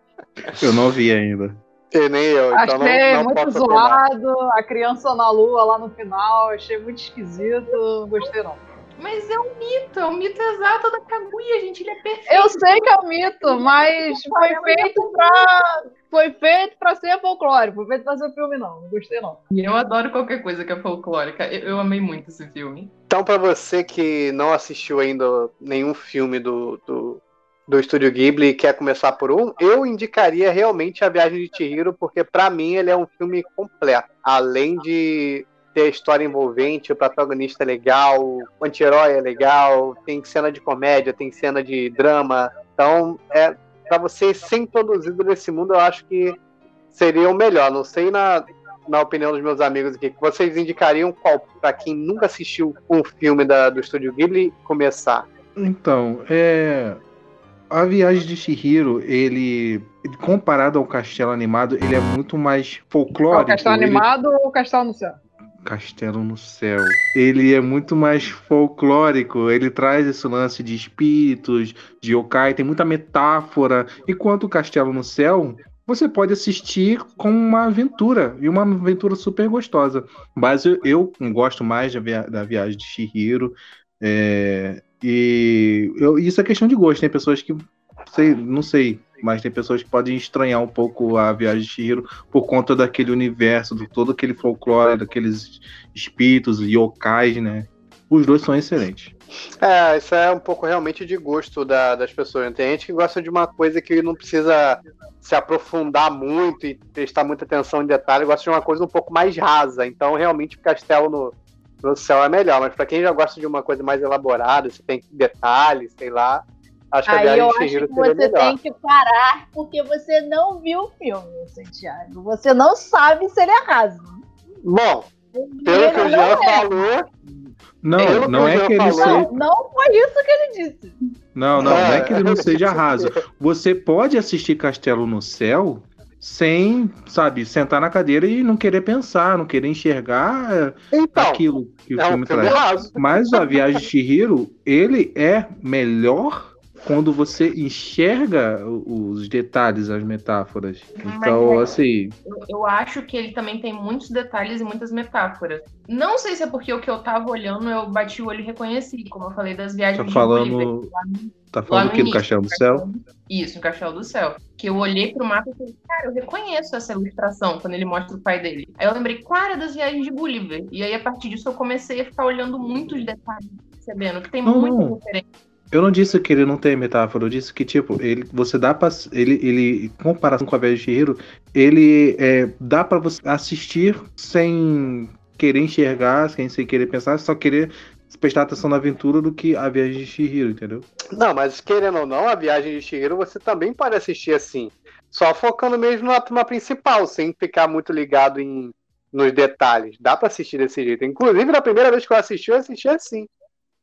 Eu não vi ainda. E nem eu, então achei não, não muito opinar. zoado, a criança na lua lá no final, achei muito esquisito, não gostei não. Mas é um mito, é o mito exato da Kaguya, gente. Ele é perfeito. Eu sei que é um mito, mas foi feito pra. Foi feito pra ser folclore, foi feito pra ser filme, não. Não gostei, não. E eu adoro qualquer coisa que é folclórica. Eu, eu amei muito esse filme. Então, para você que não assistiu ainda nenhum filme do, do, do Estúdio Ghibli e quer começar por um, eu indicaria realmente A Viagem de Chihiro, porque para mim ele é um filme completo. Além de ter história envolvente, o protagonista é legal, o anti-herói é legal, tem cena de comédia, tem cena de drama. Então, é para você ser introduzido nesse mundo, eu acho que seria o melhor. Não sei na, na opinião dos meus amigos aqui, que vocês indicariam qual, para quem nunca assistiu um filme da- do Estúdio Ghibli, começar? Então, é. A Viagem de Chihiro, ele. Comparado ao Castelo Animado, ele é muito mais folclórico. Castelo ele- Animado ou Castelo no Céu? Castelo no Céu. Ele é muito mais folclórico, ele traz esse lance de espíritos, de yokai, tem muita metáfora. Enquanto o Castelo no Céu, você pode assistir com uma aventura, e uma aventura super gostosa. Mas eu, eu gosto mais da, via- da Viagem de Chihiro. é, e eu- isso é questão de gosto, tem pessoas que. Sei, não sei, mas tem pessoas que podem estranhar um pouco a Viagem de Chihiro por conta daquele universo, de todo aquele folclore, daqueles espíritos, yokais, né? Os dois são excelentes. É, isso é um pouco realmente de gosto da- das pessoas. Tem gente que gosta de uma coisa que não precisa se aprofundar muito e prestar muita atenção em detalhe, gosta de uma coisa um pouco mais rasa. Então, realmente, o Castelo no, no Céu é melhor. Mas para quem já gosta de uma coisa mais elaborada, se tem detalhes, sei lá, acho que a Aí eu acho que você melhor. tem que parar porque você não viu o filme, Santiago. Você não sabe se ele é raso. Bom, pelo que o Ele Jean não é. falou, Não, não é que ele falou- seja. Não, não foi isso que ele disse. Não, não, não é que ele não É. seja raso. Você pode assistir Castelo no Céu sem, sabe, sentar na cadeira e não querer pensar, não querer enxergar então, aquilo que o é um filme filme traz. raso. Mas a Viagem de Chihiro, ele é melhor quando você enxerga o- os detalhes, as metáforas. Então, Mas assim, Eu, eu acho que ele também tem muitos detalhes e muitas metáforas. Não sei se é porque o que eu tava olhando eu bati o olho e reconheci, como eu falei das viagens tá de falando. No- Tá falando aqui do Castelo do Céu? Isso, no Castelo do Céu. Que eu olhei pro mapa e falei, cara, eu reconheço essa ilustração quando ele mostra o pai dele. Aí eu lembrei, era das viagens de Gulliver? E aí, a partir disso, eu comecei a ficar olhando muitos detalhes, percebendo que tem muita referência. Eu não disse que ele não tem metáfora, eu disse que, tipo, ele, você dá pra. Ele, ele, em comparação com a Viagem de Chihiro, ele é, dá pra você assistir sem querer enxergar, sem, querer pensar, só querer prestar atenção na aventura do que a Viagem de Chihiro, entendeu? Não, mas querendo ou não, a viagem de Chihiro você também pode assistir assim. Só focando mesmo na trama principal, sem ficar muito ligado em, nos detalhes. Dá pra assistir desse jeito. Inclusive, na primeira vez que eu assisti, eu assisti assim.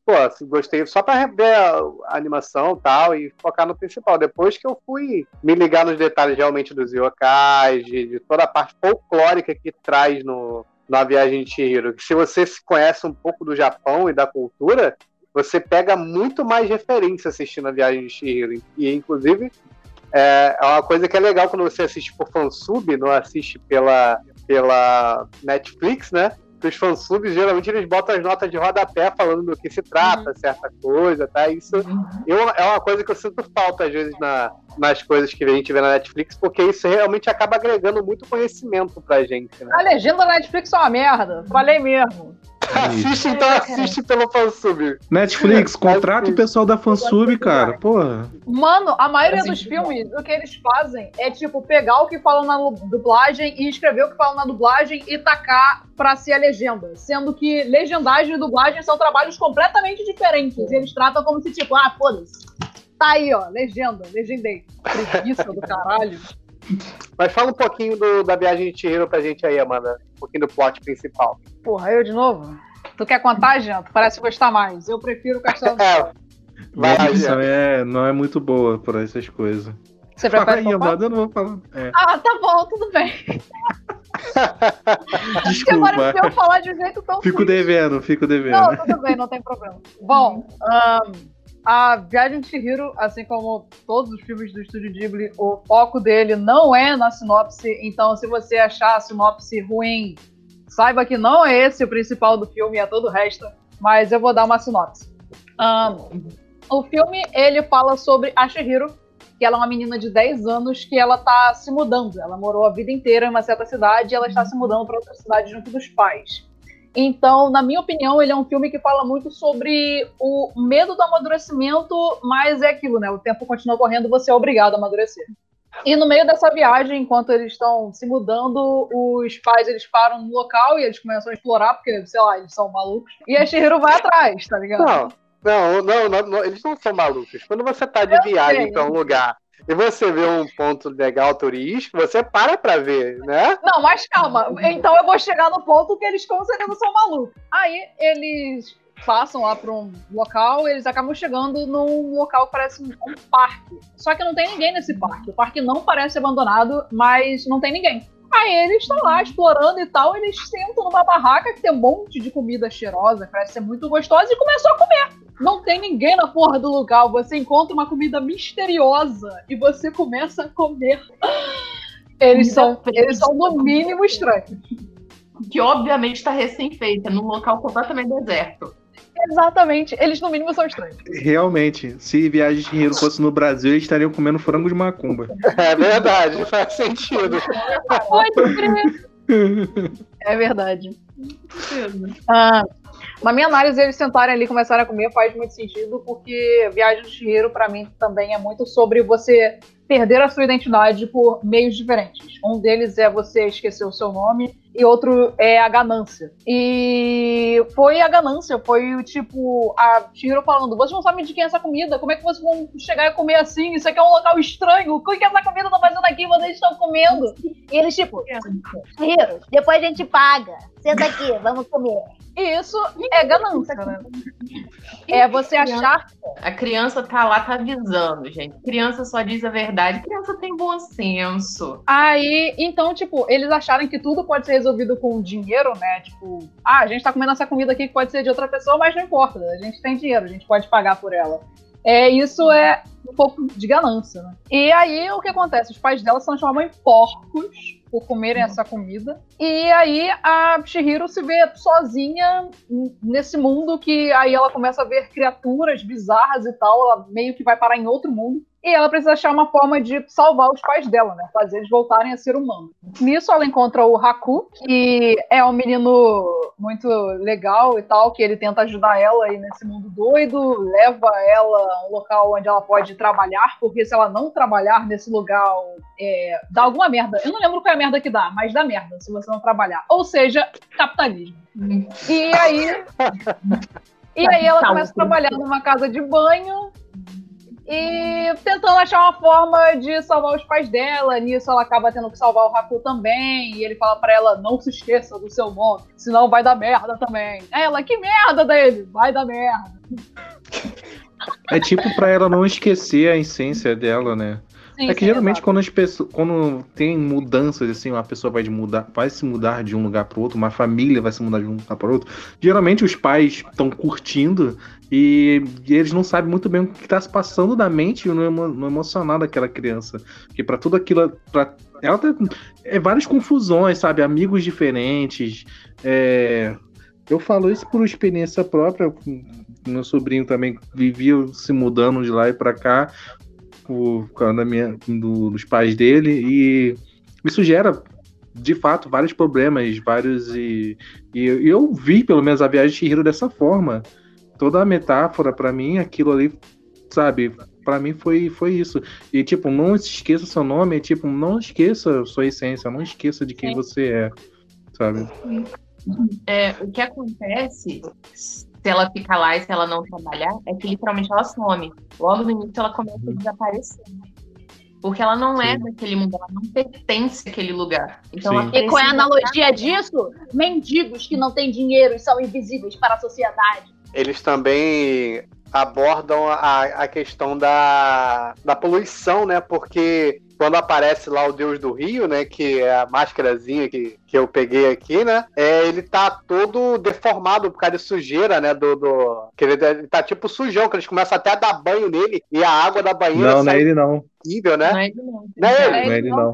Pô, assim, gostei só pra ver a, a animação e tal e focar no principal. Depois que eu fui me ligar nos detalhes realmente dos yokais, de, de toda a parte folclórica que traz no, na viagem de Chihiro. Se você se conhece um pouco do Japão e da cultura, você pega muito mais referência assistindo a viagem de Chihiro. E, inclusive, é, é uma coisa que é legal quando você assiste por fansub, não assiste pela, pela Netflix, né? Que os fansubs, geralmente, eles botam as notas de rodapé falando do que se trata, certa coisa, tá? Isso eu, é uma coisa que eu sinto falta, às vezes, na, nas coisas que a gente vê na Netflix, porque isso realmente acaba agregando muito conhecimento pra gente, né? A legenda da Netflix é uma merda. Falei mesmo. Assiste, então assiste pelo fansub. Netflix, contrata o pessoal da fansub, cara. Porra. Mano, a maioria dos filmes, o que eles fazem é, tipo, pegar o que falam na dublagem e escrever o que falam na dublagem e tacar pra ser a legenda. Sendo que legendagem e dublagem são trabalhos completamente diferentes. E eles tratam como se, tipo, ah, foda-se. Tá aí, ó, legenda, legendei. Preguiça do caralho. Mas fala um pouquinho do- da viagem de Chihiro pra gente aí, Amanda. Um pouquinho do plot principal. Porra, eu de novo? Tu quer contar, Jean? Tu parece gostar mais. Eu prefiro o Castelo É, vai lá, Minha é, não é muito boa por essas coisas. Você Fala prefere aí, poupar? Amanda, eu não vou falar. É, Ah, tá bom, tudo bem. Desculpa. pareceu falar de um jeito tão Fico triste. devendo, fico devendo. Não, tudo bem, não tem problema. Bom, ahn, a Viagem de Chihiro, assim como todos os filmes do Estúdio Ghibli, o foco dele não é na sinopse, então se você achar a sinopse ruim, saiba que não é esse o principal do filme, é todo o resto, mas eu vou dar uma sinopse. Ahn, o filme, ele fala sobre a Chihiro, que ela é uma menina de 10 anos que ela tá se mudando. Ela morou a vida inteira em uma certa cidade e ela está se mudando para outra cidade junto dos pais. Então, na minha opinião, ele é um filme que fala muito sobre o medo do amadurecimento, mas é aquilo, né? O tempo continua correndo, você é obrigado a amadurecer. E no meio dessa viagem, enquanto eles estão se mudando, os pais eles param no local e eles começam a explorar, porque, sei lá, eles são malucos. E a Shihiro vai atrás, tá ligado? Não, não, não, não, eles não são malucos. Quando você tá de Eu viagem pra um lugar e você vê um ponto legal turístico, você para pra ver, né? Não, mas calma. Então eu vou chegar no ponto que eles com certeza são malucos. Aí eles passam lá pra um local, eles acabam chegando num local que parece um parque. Só que não tem ninguém nesse parque. O parque não parece abandonado, mas não tem ninguém. Aí eles estão lá explorando e tal, eles sentam numa barraca que tem um monte de comida cheirosa, parece ser muito gostosa, e começam a comer. Não tem ninguém na porra do lugar. Você encontra uma comida misteriosa e você começa a comer. Eles são, eles são no mínimo estranhos. Que obviamente está recém-feita, num local completamente deserto. Exatamente. Eles no mínimo são estranhos. Realmente, se Viagem de Dinheiro fosse no Brasil, eles estariam comendo frango de macumba. É verdade, faz sentido. Pode crer. É verdade. Ah, na minha análise, eles sentarem ali e começarem a comer faz muito sentido, porque Viagem do Chihiro, pra mim, também é muito sobre você perder a sua identidade por meios diferentes. Um deles é você esquecer o seu nome, e outro é a ganância. E foi a ganância, foi o tipo, a Chihiro falando: vocês não sabem de quem é essa comida, como é que vocês vão chegar e comer assim? Isso aqui é um local estranho, o que essa comida tá fazendo aqui? Vocês estão comendo. E eles, tipo, Hiro, depois a gente paga. Senta aqui, vamos comer. E isso é ganância, né? É você achar. A criança tá lá, tá avisando, gente. Criança só diz a verdade. Criança tem bom senso. Aí, então, tipo, eles acharem que tudo pode ser resolvido com dinheiro, né? Tipo, ah, a gente tá comendo essa comida aqui que pode ser de outra pessoa, mas não importa. A gente tem dinheiro, a gente pode pagar por ela. É, isso é um pouco de ganância, né? E aí, o que acontece? Os pais dela se transformam em porcos por comerem essa comida. E aí a Shihiro se vê sozinha nesse mundo que aí ela começa a ver criaturas bizarras e tal, ela meio que vai parar em outro mundo. E ela precisa achar uma forma de salvar os pais dela, né? Fazer eles voltarem a ser humanos. Nisso ela encontra o Haku, que é um menino muito legal e tal, que ele tenta ajudar ela aí nesse mundo doido, leva ela a um local onde ela pode trabalhar, porque se ela não trabalhar nesse lugar, é, dá alguma merda. Eu não lembro qual é a merda que dá, mas dá merda se você não trabalhar. Ou seja, capitalismo. E aí. E aí ela começa a trabalhar numa casa de banho e tentando achar uma forma de salvar os pais dela. Nisso ela acaba tendo que salvar o Haku também. E ele fala para ela: não se esqueça do seu nome, senão vai dar merda também. Ela, que merda dele? Vai dar merda. É tipo pra ela não esquecer a essência dela, né? Sim, é que geralmente quando as pessoas, quando tem mudanças assim, uma pessoa vai mudar, vai se mudar de um lugar para outro, uma família vai se mudar de um lugar para outro. Geralmente os pais estão curtindo e, eles não sabem muito bem o que está se passando da mente e no, emo- no emocional daquela criança, porque para tudo aquilo, para ela tem é várias confusões, sabe, amigos diferentes. é, eu falo isso por experiência própria. Meu sobrinho também vivia se mudando de lá e para cá por causa da minha, do- dos pais dele e isso gera de fato vários problemas, vários e, e eu vi pelo menos a viagem de Chihiro dessa forma. Toda a metáfora pra mim, aquilo ali, sabe, Pra mim foi foi isso. E tipo, não esqueça seu nome, tipo, não esqueça sua essência, não esqueça de quem Sim. você é, sabe? É, o que acontece se ela ficar lá e se ela não trabalhar é que literalmente ela some. Logo no início ela começa a desaparecer. Porque ela não é Sim. daquele mundo, ela não pertence àquele lugar. Então E qual é a analogia disso? Mendigos que não têm dinheiro e são invisíveis para a sociedade. Eles também abordam a, a questão da, da poluição, né? Porque quando aparece lá o Deus do Rio, né? Que é a máscarazinha que, que eu peguei aqui, né? É, ele tá todo deformado por causa de sujeira, né? Do, do, que ele, ele tá tipo sujão, que eles começam até a dar banho nele e a água da banheira Não, não é sai ele não. horrível, né? Não é ele não. Não é ele? Não é ele não. Não.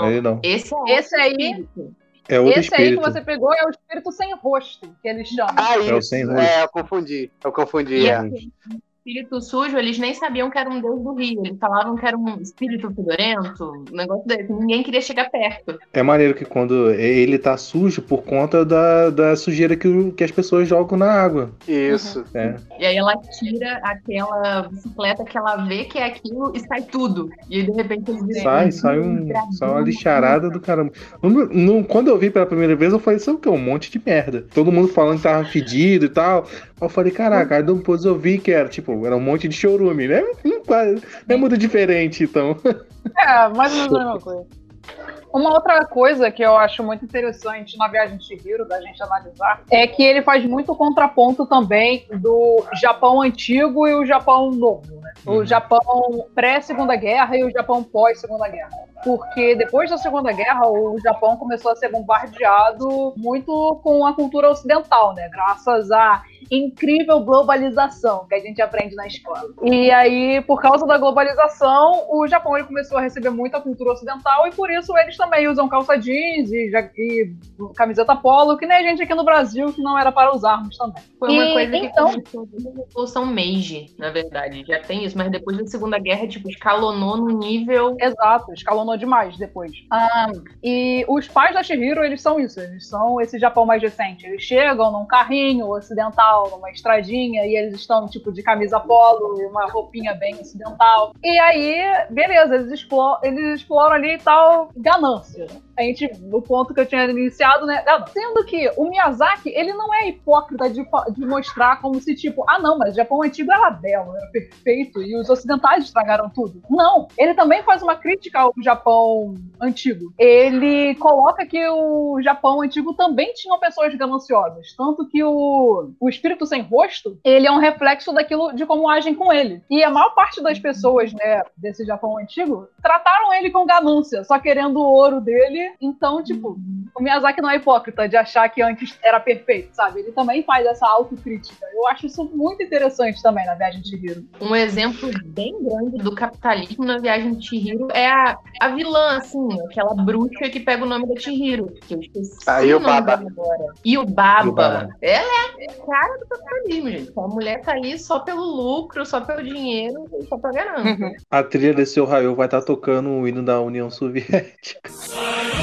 Não é ele não. Esse é Esse aí- espírito. É outro Esse aí que espírito. você pegou é o espírito sem rosto, que eles chamam. Ah, É o isso. sem rosto. É, eu confundi. Eu confundi, E é. assim, espírito sujo, eles nem sabiam que era um deus do rio. Eles falavam que era um espírito fedorento, um negócio desse. Ninguém queria chegar perto. É maneiro que quando ele tá sujo por conta da, da sujeira que, que as pessoas jogam na água. Isso. É. E aí ela tira aquela bicicleta que ela vê que é aquilo e sai tudo. E aí, de repente eles dizem, Sai, sai, um, sai uma lixarada do caramba. No- no- quando eu vi pela primeira vez, eu falei, sabe o que? Um monte de merda. Todo mundo falando que tava fedido e tal. Aí eu falei, caraca, aí depois eu vi que era, tipo, era um monte de chorume, né? Não é muito diferente, então. É, mais ou menos a mesma coisa. Uma outra coisa que eu acho muito interessante na viagem de Chihiro, da gente analisar, é que ele faz muito contraponto também do Japão antigo e o Japão novo, né? O Uhum. Japão pré-Segunda Guerra e o Japão pós-Segunda Guerra. Porque depois da Segunda Guerra, o Japão começou a ser bombardeado muito com a cultura ocidental, né? Graças à incrível globalização que a gente aprende na escola. E aí, por causa da globalização, o Japão ele começou a receber muita cultura ocidental e por isso eles também usam calça jeans e, ja- e camiseta polo, que nem a gente aqui no Brasil, que não era para usarmos também. Foi uma E, coisa que então- começou desde a Revolução Meiji, na verdade. Já tem isso, mas depois da Segunda Guerra, tipo, escalonou no nível. Exato, escalonou demais depois. Ah, e os pais da Shihiro, eles são isso, eles são esse Japão mais recente. Eles chegam num carrinho ocidental, numa estradinha, e eles estão tipo de camisa polo e uma roupinha bem ocidental. E aí, beleza, eles exploram, eles exploram ali tal, ganância. A gente, no ponto que eu tinha iniciado, né? Sendo que o Miyazaki, ele não é hipócrita de, de mostrar como se, tipo, ah, não, mas o Japão antigo era belo, era perfeito, e os ocidentais estragaram tudo. Não, ele também faz uma crítica ao Japão antigo. Ele coloca que o Japão antigo também tinha pessoas gananciosas, tanto que o, o espírito sem rosto, ele é um reflexo daquilo de como agem com ele. E a maior parte das pessoas, né, desse Japão antigo, trataram ele com ganância, só querendo o ouro dele Então, tipo, o Miyazaki não é hipócrita de achar que antes era perfeito, sabe? Ele também faz essa autocrítica. Eu acho isso muito interessante também na Viagem de Chihiro. Um exemplo bem grande do capitalismo na Viagem de Chihiro é a, a vilã, assim, aquela bruxa que pega o nome da Chihiro. Que eu esqueci Ah, o e o nome dela agora. E o Baba. Ela é a cara do capitalismo, gente. A mulher tá ali só pelo lucro, só pelo dinheiro e só pra ganância. A trilha desse Ohio vai estar tocando o hino da União Soviética.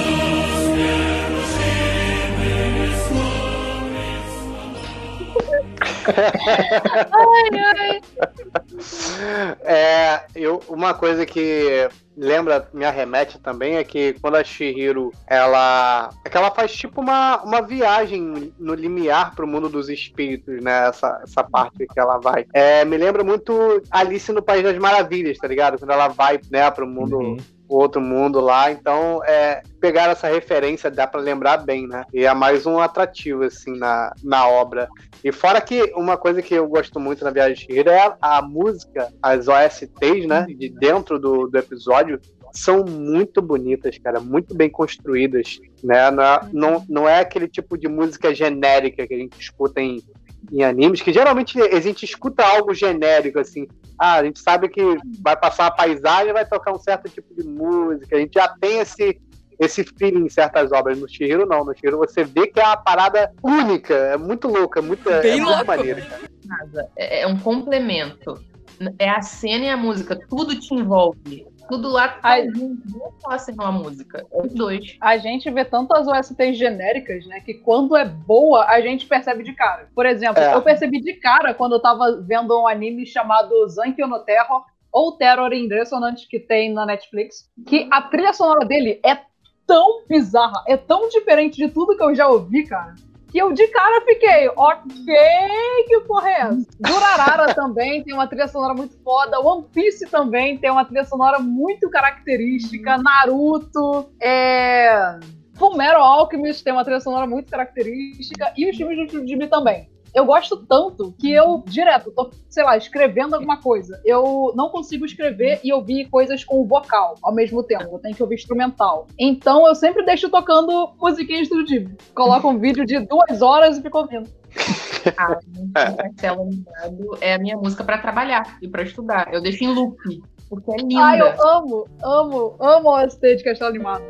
É, eu, uma coisa que lembra, me arremete também é que quando a Shihiro ela, é que ela faz tipo uma, uma viagem no limiar pro mundo dos espíritos, né? Essa, essa parte que ela vai. É, me lembra muito Alice no País das Maravilhas, tá ligado? Quando ela vai, né, pro mundo Uhum. Outro mundo lá. Então, é, pegar essa referência dá pra lembrar bem, né? E é mais um atrativo, assim, na, na obra. E fora que uma coisa que eu gosto muito na Viagem de Chihiro é a, a música, as OSTs, né? De dentro do, do episódio. São muito bonitas, cara, muito bem construídas, né? Não é, não, não é aquele tipo de música genérica que a gente escuta em, em animes, que geralmente a gente escuta algo genérico, assim. Ah, a gente sabe que vai passar uma paisagem e vai tocar um certo tipo de música. A gente já tem esse, esse feeling em certas obras. No Shihiro, não. No Shihiro você vê que é uma parada única. É muito louca, é muito, é muito maneiro. É é um complemento. É a cena e a música. Tudo te envolve. Tudo lá tá é a cena e a música. Os dois. A gente vê tantas OSTs genéricas, né? Que quando é boa, a gente percebe de cara. Por exemplo, É. eu percebi de cara quando eu tava vendo um anime chamado Zankyo no Terror, ou Terror in Resonance, que tem na Netflix, que a trilha sonora dele é tão bizarra, é tão diferente de tudo que eu já ouvi, cara. Que eu de cara fiquei, ok, que porra é essa? Durarara também tem uma trilha sonora muito foda. One Piece também tem uma trilha sonora muito característica. Naruto, é. Fullmetal Alchemist tem uma trilha sonora muito característica. E os filmes do Ghibli também. Eu gosto tanto que eu, direto, tô, sei lá, escrevendo alguma coisa. Eu não consigo escrever e ouvir coisas com vocal ao mesmo tempo. Eu tenho que ouvir instrumental. Então eu sempre deixo tocando musiquinhas do Ghibli. Coloco um vídeo de duas horas e fico ouvindo. A música do Castelo Animado é a minha música pra trabalhar e pra estudar. Eu deixo em loop. Porque é linda. Ai, eu amo, amo, amo o OST de Castelo Animado.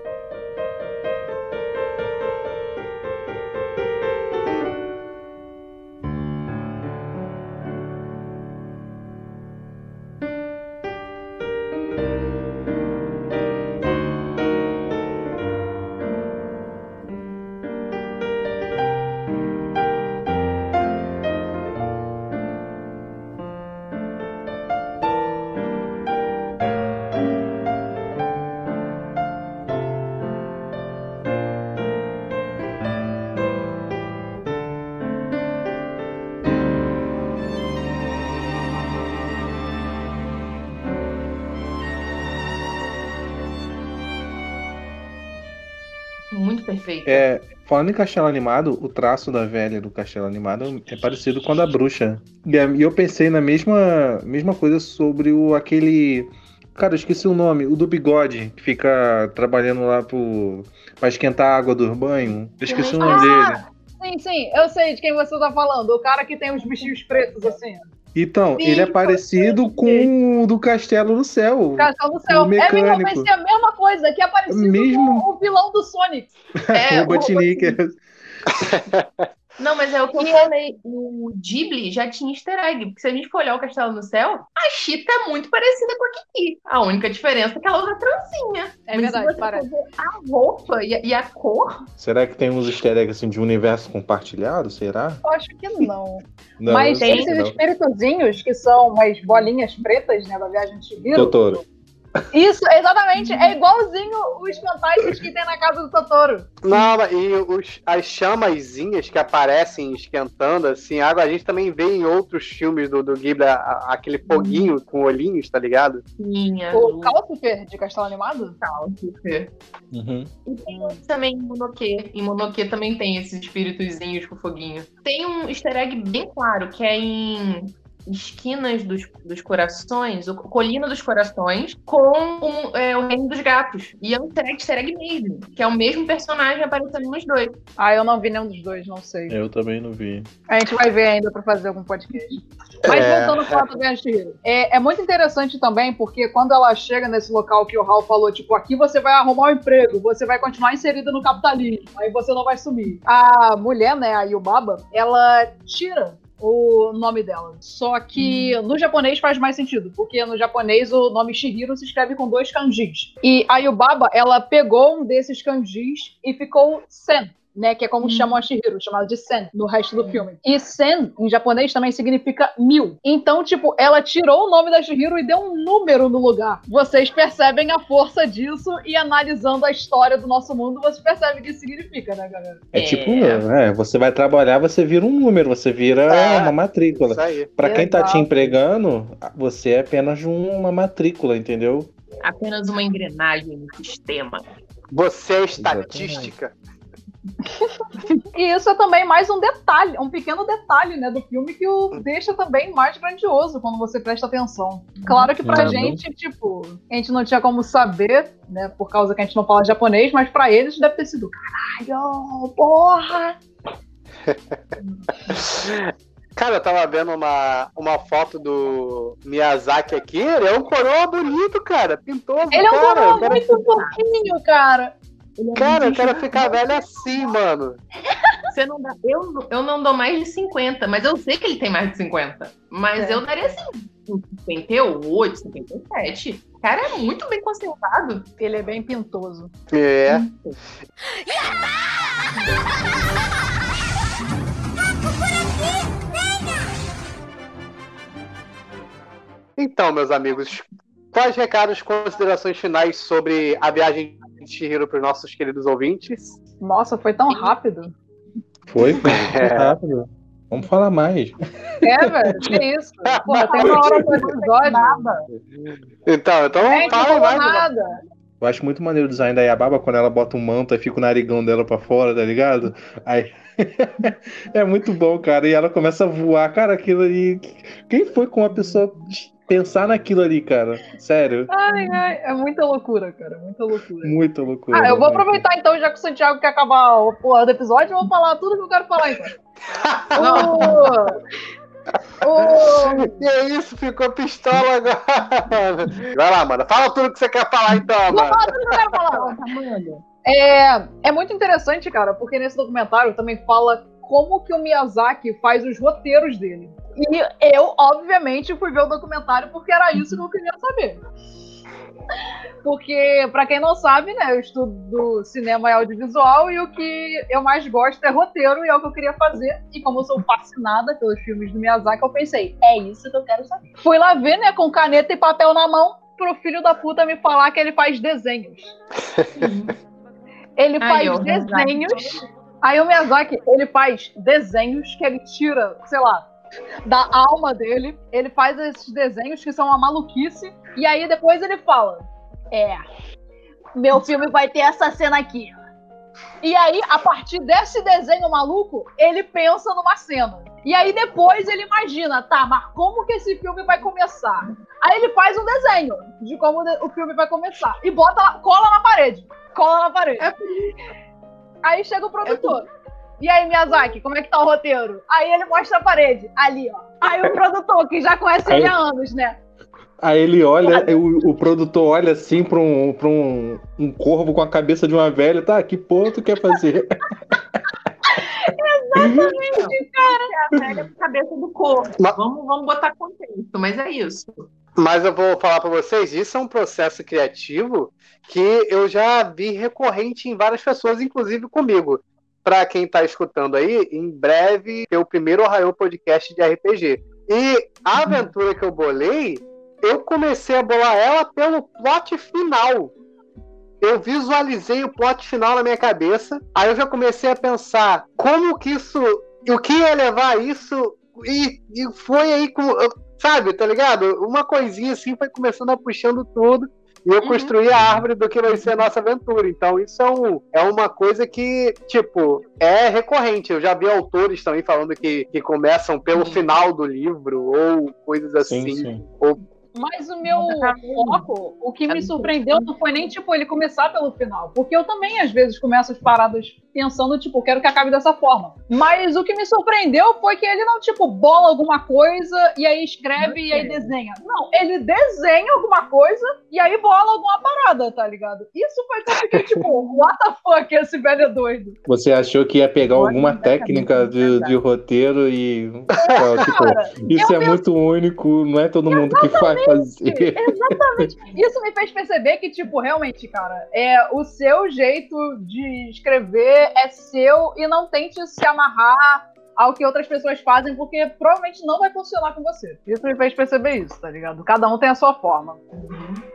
Perfeito. É, falando em castelo animado, o traço da velha do castelo animado é parecido com o da bruxa. E a- eu pensei na mesma, mesma coisa sobre o aquele. Cara, eu esqueci o nome, o do bigode, que fica trabalhando lá pro. pra esquentar a água do banho. Eu esqueci o nome dele. Sim, sim, eu sei de quem você tá falando. O cara que tem os bichinhos pretos assim. Então, Sim, ele é pode parecido com o do Castelo no Céu. Castelo do Céu. O É mesmo, vai mecânico. ser a mesma coisa, que é parecido Mesmo- com o vilão do Sonic. É, o Robotnik. Não, mas é o que eu falei. O Ghibli já tinha easter egg. Porque se a gente for olhar o Castelo no Céu, a Chita é muito parecida com a Kiki. A única diferença é que ela usa trancinha. É Mas verdade, ver A roupa e a, e a cor. Será que tem uns easter eggs assim, de universo compartilhado? Será? Eu acho que não. Não, Mas sei esses espíritozinhos, que são umas bolinhas pretas, né, da Viagem de. Totoro. Isso, exatamente. É igualzinho os fantasmas que tem na casa do Totoro. Não, mas e os, as chamazinhas que aparecem esquentando, assim, água, a gente também vê em outros filmes do, do Ghibli a- a- aquele foguinho com olhinhos, tá ligado? Minha. O Calcifer de Castelo Animado? Uhum. E tem também em Monoque. Em Monoque também tem esses espíritozinhos com foguinho. Tem um easter egg bem claro, que é em esquinas dos, dos corações, o Colina dos Corações, com um, é, o Reino dos Gatos. E é um easter egg mesmo, que é o mesmo personagem aparecendo nos dois. Ah, eu não vi nenhum dos dois, não sei. Eu também não vi. A gente vai ver ainda pra fazer algum podcast. Mas É. voltando ao fato da Shihiro, é, é muito interessante também, porque quando ela chega nesse local que o Hal falou, tipo, aqui você vai arrumar um emprego, você vai continuar inserida no capitalismo, aí você não vai sumir. A mulher, né, a Yubaba, ela tira o nome dela. Só que no japonês faz mais sentido, porque no japonês o nome Shihiro se escreve com dois kanjis. E a Yubaba, ela pegou um desses kanjis e ficou Sen. Né, que é como chamam a Shihiro, chamada de Sen, no resto do filme. E Sen, em japonês, também significa mil. Então, tipo, ela tirou o nome da Shihiro e deu um número no lugar. Vocês percebem a força disso e analisando a história do nosso mundo, você percebe o que isso significa, né, galera? É, É. tipo, é, você vai trabalhar, você vira um número, você vira É. uma matrícula. Pra quem tá te empregando, você é apenas uma matrícula, entendeu? Apenas uma engrenagem no sistema. Você é estatística. E isso é também mais um detalhe, um pequeno detalhe, né, do filme que o deixa também mais grandioso quando você presta atenção. Claro que pra Uhum. gente, tipo, a gente não tinha como saber, né, por causa que a gente não fala japonês, mas pra eles deve ter sido, caralho, porra! Cara, eu tava vendo uma, uma foto do Miyazaki aqui. Ele é um coroa bonito, cara. Pintoso, Ele é um cara. coroa muito fofinho, cara. Cara, eu quero ficar velho assim, mano. Você não dá, eu, eu não dou mais de 50, mas eu sei que ele tem mais de 50. Mas É. eu daria assim, 58, 57. O cara é muito bem conservado. Ele é bem pintoso. É. Então, meus amigos, quais recados, considerações finais sobre a viagem Chihiro para os nossos queridos ouvintes? Nossa, foi tão rápido. Foi, foi muito É. rápido. Vamos falar mais. É, velho, que isso. Pô, tem uma hora pra episódio. Então, então É, a gente não fala falou mais. nada. Eu acho muito maneiro o design da Yababa quando ela bota um manto e fica o narigão dela pra fora, tá ligado? Aí. é muito bom, cara. E ela começa a voar. Cara, aquilo ali. Quem foi com uma pessoa pensar naquilo ali, cara? Sério. Ai, ai, é muita loucura, cara, muita loucura. Muita loucura. Ah, eu vou aproveitar então, já que o Santiago quer acabar o porra do episódio, eu vou falar tudo que eu quero falar então. O... o... Que isso, ficou pistola agora. Vai lá, mano. Fala tudo que você quer falar então, Vou mano. falar tudo que eu quero falar. É, é muito interessante, cara, porque nesse documentário também fala como que o Miyazaki faz os roteiros dele. E eu, obviamente, fui ver o documentário porque era isso que eu queria saber. Porque, pra quem não sabe, né, eu estudo cinema e audiovisual e o que eu mais gosto é roteiro e é o que eu queria fazer. E como eu sou fascinada pelos filmes do Miyazaki, eu pensei, é isso que eu quero saber. Fui lá ver, né, com caneta e papel na mão, pro filho da puta me falar que ele faz desenhos. Ele faz Miyazaki. desenhos. Aí o Miyazaki, ele faz desenhos que ele tira, sei lá, da alma dele. Ele faz esses desenhos que são uma maluquice. E aí depois ele fala: É, meu filme vai ter essa cena aqui. E aí, a partir desse desenho maluco, ele pensa numa cena. E aí depois ele imagina, tá, mas como que esse filme vai começar? Aí ele faz um desenho de como o filme vai começar. E bota, cola na parede. Cola na parede. Aí chega o produtor. E aí, Miyazaki, como é que tá o roteiro? Aí ele mostra a parede, ali, ó. Aí o produtor, que já conhece ele há anos, né? Aí ele olha, o, o produtor olha assim pra, um, pra um, um corvo com a cabeça de uma velha, tá? Que tu quer fazer? É a velha com cabeça do corpo. Mas- Vamos, vamos botar contexto, mas é isso. Mas eu vou falar pra vocês, isso é um processo criativo que eu já vi recorrente em várias pessoas, inclusive comigo. Pra quem tá escutando aí, em breve tem o primeiro Ohio Podcast de RPG. E a aventura que eu bolei, eu comecei a bolar ela pelo plot final. Eu visualizei o plot final na minha cabeça, aí eu já comecei a pensar como que isso, o que ia levar isso, e, e foi aí com, sabe, tá ligado? Uma coisinha assim foi começando a puxando tudo. E eu Uhum. construir a árvore do que vai ser a nossa aventura. Então, isso é, um, é uma coisa que, tipo, é recorrente. Eu já vi autores também falando que, que começam pelo final do livro, ou coisas assim. Sim, sim. Mas o meu foco, o que me surpreendeu não foi nem, tipo, ele começar pelo final. Porque eu também, às vezes, começo as paradas pensando, tipo, quero que acabe dessa forma. Mas o que me surpreendeu foi que ele não, tipo, bola alguma coisa e aí escreve e aí desenha. Não, ele desenha alguma coisa e aí bola alguma parada, tá ligado? Isso foi que eu fiquei, tipo, what the fuck, esse velho é doido. Você achou que ia pegar alguma técnica de, de roteiro e. Tipo, Cara, isso eu é penso- muito único, não é todo mundo que vai fazer. Exatamente. Isso me fez perceber que, tipo, realmente, cara, é o seu jeito de escrever é seu e não tente se amarrar ao que outras pessoas fazem, porque provavelmente não vai funcionar com você. Isso me fez perceber isso, tá ligado? Cada um tem a sua forma.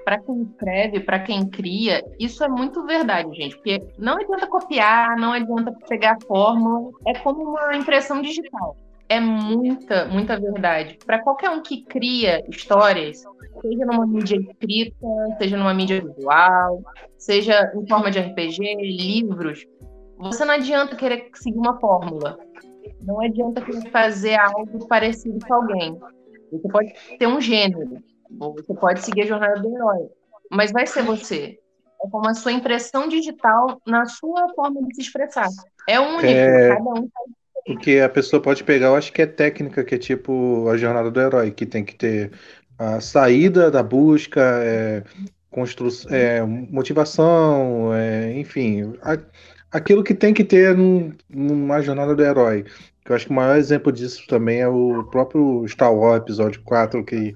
Para quem escreve, para quem cria, isso é muito verdade, gente. Porque não adianta copiar, não adianta pegar a fórmula. É como uma impressão digital. É muita, muita verdade. Para qualquer um que cria histórias, seja numa mídia escrita, seja numa mídia visual, seja em forma de RPG, livros, você não adianta querer seguir uma fórmula. Não adianta querer fazer algo parecido com alguém. Você pode ter um gênero, você pode seguir a jornada do herói, mas vai ser você. É como a sua impressão digital na sua forma de se expressar. É único, É. cada um O que a pessoa pode pegar, eu acho que é técnica, que é tipo a jornada do herói, que tem que ter a saída da busca, é, constru é, motivação, é, enfim, a- aquilo que tem que ter num- numa jornada do herói. Eu acho que o maior exemplo disso também é o próprio Star Wars Episódio 4, que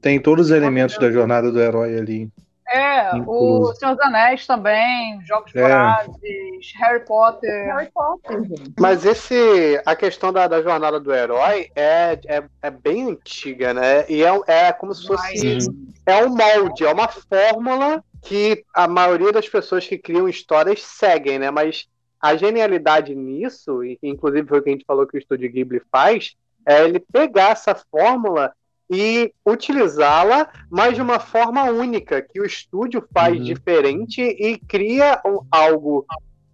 tem todos os elementos da jornada do herói ali. É, o Incluso. Senhor dos Anéis também, Jogos É. Vorazes, Harry Potter. Harry Potter, gente. Mas esse, a questão da, da jornada do herói é, é, é bem antiga, né? E é, é como se fosse. É um molde, é uma fórmula que a maioria das pessoas que criam histórias seguem, né? Mas a genialidade nisso, e inclusive foi o que a gente falou que o Estúdio Ghibli faz, é ele pegar essa fórmula e utilizá-la, mas de uma forma única, que o estúdio faz Uhum. diferente e cria algo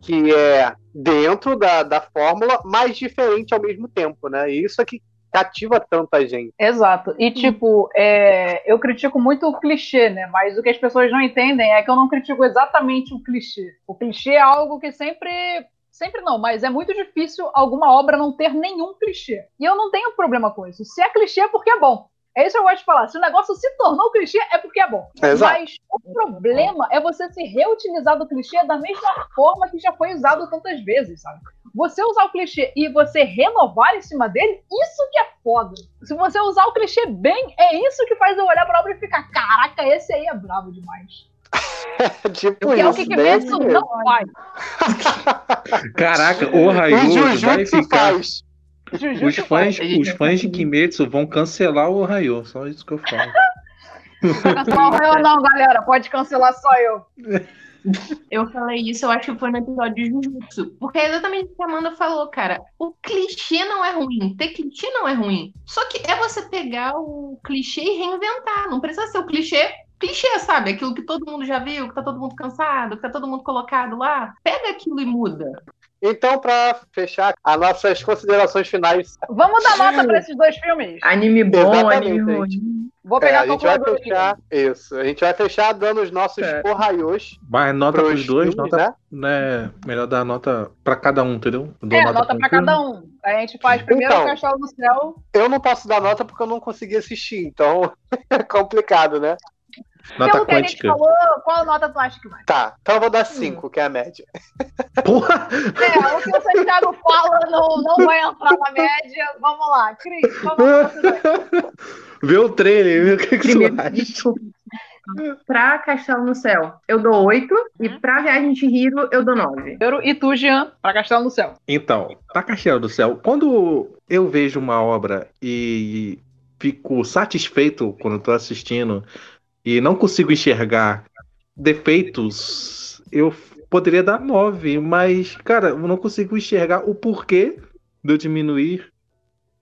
que é dentro da, da fórmula, mas diferente ao mesmo tempo, né? E isso é que cativa tanta gente. Exato. E, tipo, é, eu critico muito o clichê, né? Mas o que as pessoas não entendem é que eu não critico exatamente o clichê. O clichê é algo que sempre. Sempre não, mas é muito difícil alguma obra não ter nenhum clichê. E eu não tenho problema com isso. Se é clichê, é porque é bom. É isso que eu gosto de falar. Se o negócio se tornou clichê, é porque é bom. Exato. Mas o problema é você se reutilizar do clichê da mesma forma que já foi usado tantas vezes, sabe? Você usar o clichê e você renovar em cima dele, isso que é foda. Se você usar o clichê bem, é isso que faz eu olhar pra obra e ficar, caraca, esse aí é bravo demais. tipo Que é o isso, que Kimetsu mesmo. não faz. Caraca, o Raio vai ficar. faz. Os fãs, os fãs de Kimetsu vão cancelar o Raio, só isso que eu falo. Vai cancelar eu não, galera. Pode cancelar só eu. Eu falei isso, eu acho que foi no episódio de Jujutsu. Porque é exatamente o que a Amanda falou, cara. O clichê não é ruim. Ter clichê não é ruim. Só que é você pegar o clichê e reinventar. Não precisa ser o clichê. Clichê, sabe? Aquilo que todo mundo já viu, que tá todo mundo cansado, que tá todo mundo colocado lá. Pega aquilo e muda. Então, para fechar, as nossas considerações finais. Vamos dar nota pra esses dois filmes. Anime bom, Exatamente, anime gente. ruim. Vou É, pegar a a gente vai calculadora aqui. fechar. Isso. A gente vai fechar dando os nossos É. porraios Mas nota pros pros dois, filmes, nota, né? né? Melhor dar nota pra cada um, entendeu? Eu dou É, nota filme. cada um. A gente faz primeiro Então. o Castelo do Céu. Eu não posso dar nota porque eu não consegui assistir, então é complicado, né? Nota Pelo que a gente quântica. falou, qual nota tu acha que vai? Tá, então eu vou dar 5, que é a média. Porra! É, o que o Santiago fala não, não vai entrar na média. Vamos lá, Cris, você vai? Vê o trailer, vê o que, que você Primeiro, acha. desculpa. Pra Castelo no Céu, eu dou 8. E pra Viagem de Hiro, eu dou 9. Primeiro, e tu, Jean, pra Castelo do Céu. Então, pra Castelo do Céu, quando eu vejo uma obra e fico satisfeito quando tô assistindo e não consigo enxergar defeitos, eu poderia dar 9, mas, cara, eu não consigo enxergar o porquê de eu diminuir.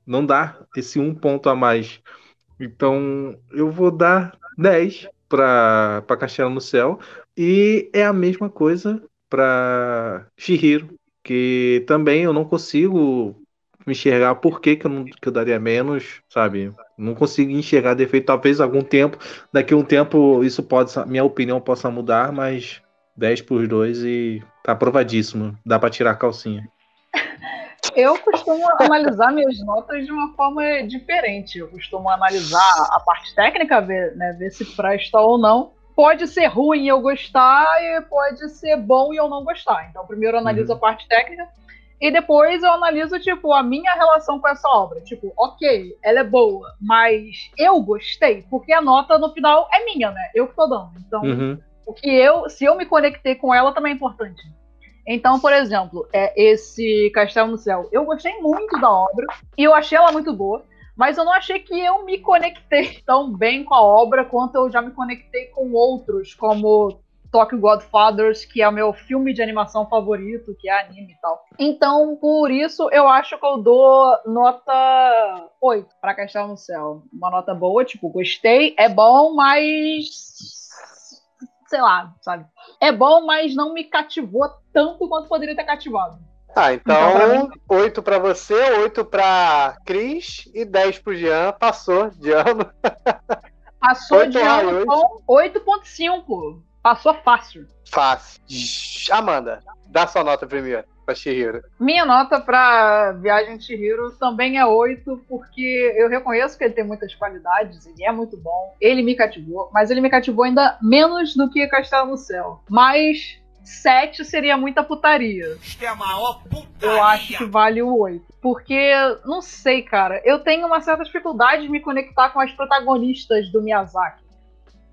Não dá esse um ponto a mais. Então, eu vou dar 10. pra, pra Castelo no Céu. E é a mesma coisa pra Shihiro, que também eu não consigo enxergar por que, que, eu, não, que eu daria menos, sabe? Não consigo enxergar defeito. Talvez algum tempo, daqui a um tempo, isso pode, minha opinião possa mudar, mas 10 por 2 e tá aprovadíssimo. Dá pra tirar a calcinha. Eu costumo analisar minhas notas de uma forma diferente. Eu costumo analisar a parte técnica, ver, né, ver se presta ou não. Pode ser ruim eu gostar e pode ser bom e eu não gostar. Então, primeiro eu analiso Uhum. a parte técnica e depois eu analiso, tipo, a minha relação com essa obra. Tipo, ok, ela é boa, mas eu gostei, porque a nota no final é minha, né? Eu que tô dando. Então, Uhum. o que eu, se eu me conectei com ela, também é importante. Então, por exemplo, é esse Castelo no Céu, eu gostei muito da obra e eu achei ela muito boa, mas eu não achei que eu me conectei tão bem com a obra quanto eu já me conectei com outros, como Tokyo Godfathers, que é o meu filme de animação favorito, que é anime e tal. Então, por isso, eu acho que eu dou nota 8 para Castelo no Céu. Uma nota boa, tipo, gostei, é bom, mas. Sei lá, sabe? É bom, mas não me cativou tanto quanto poderia ter cativado. Ah, Então, pra então, 8 pra você, 8 pra Cris e 10 pro Jean. Passou de ano. Passou oito. com 8.5. Passou fácil. Fácil. Amanda, dá sua nota primeiro pra Shihiro. Minha nota pra Viagem de Chihiro também é 8, porque eu reconheço que ele tem muitas qualidades, ele é muito bom, ele me cativou, mas ele me cativou ainda menos do que Castelo no Céu. Mas 7 seria muita putaria. Isto é a maior putaria. Eu acho que vale o 8. Porque, não sei, cara, eu tenho uma certa dificuldade de me conectar com as protagonistas do Miyazaki.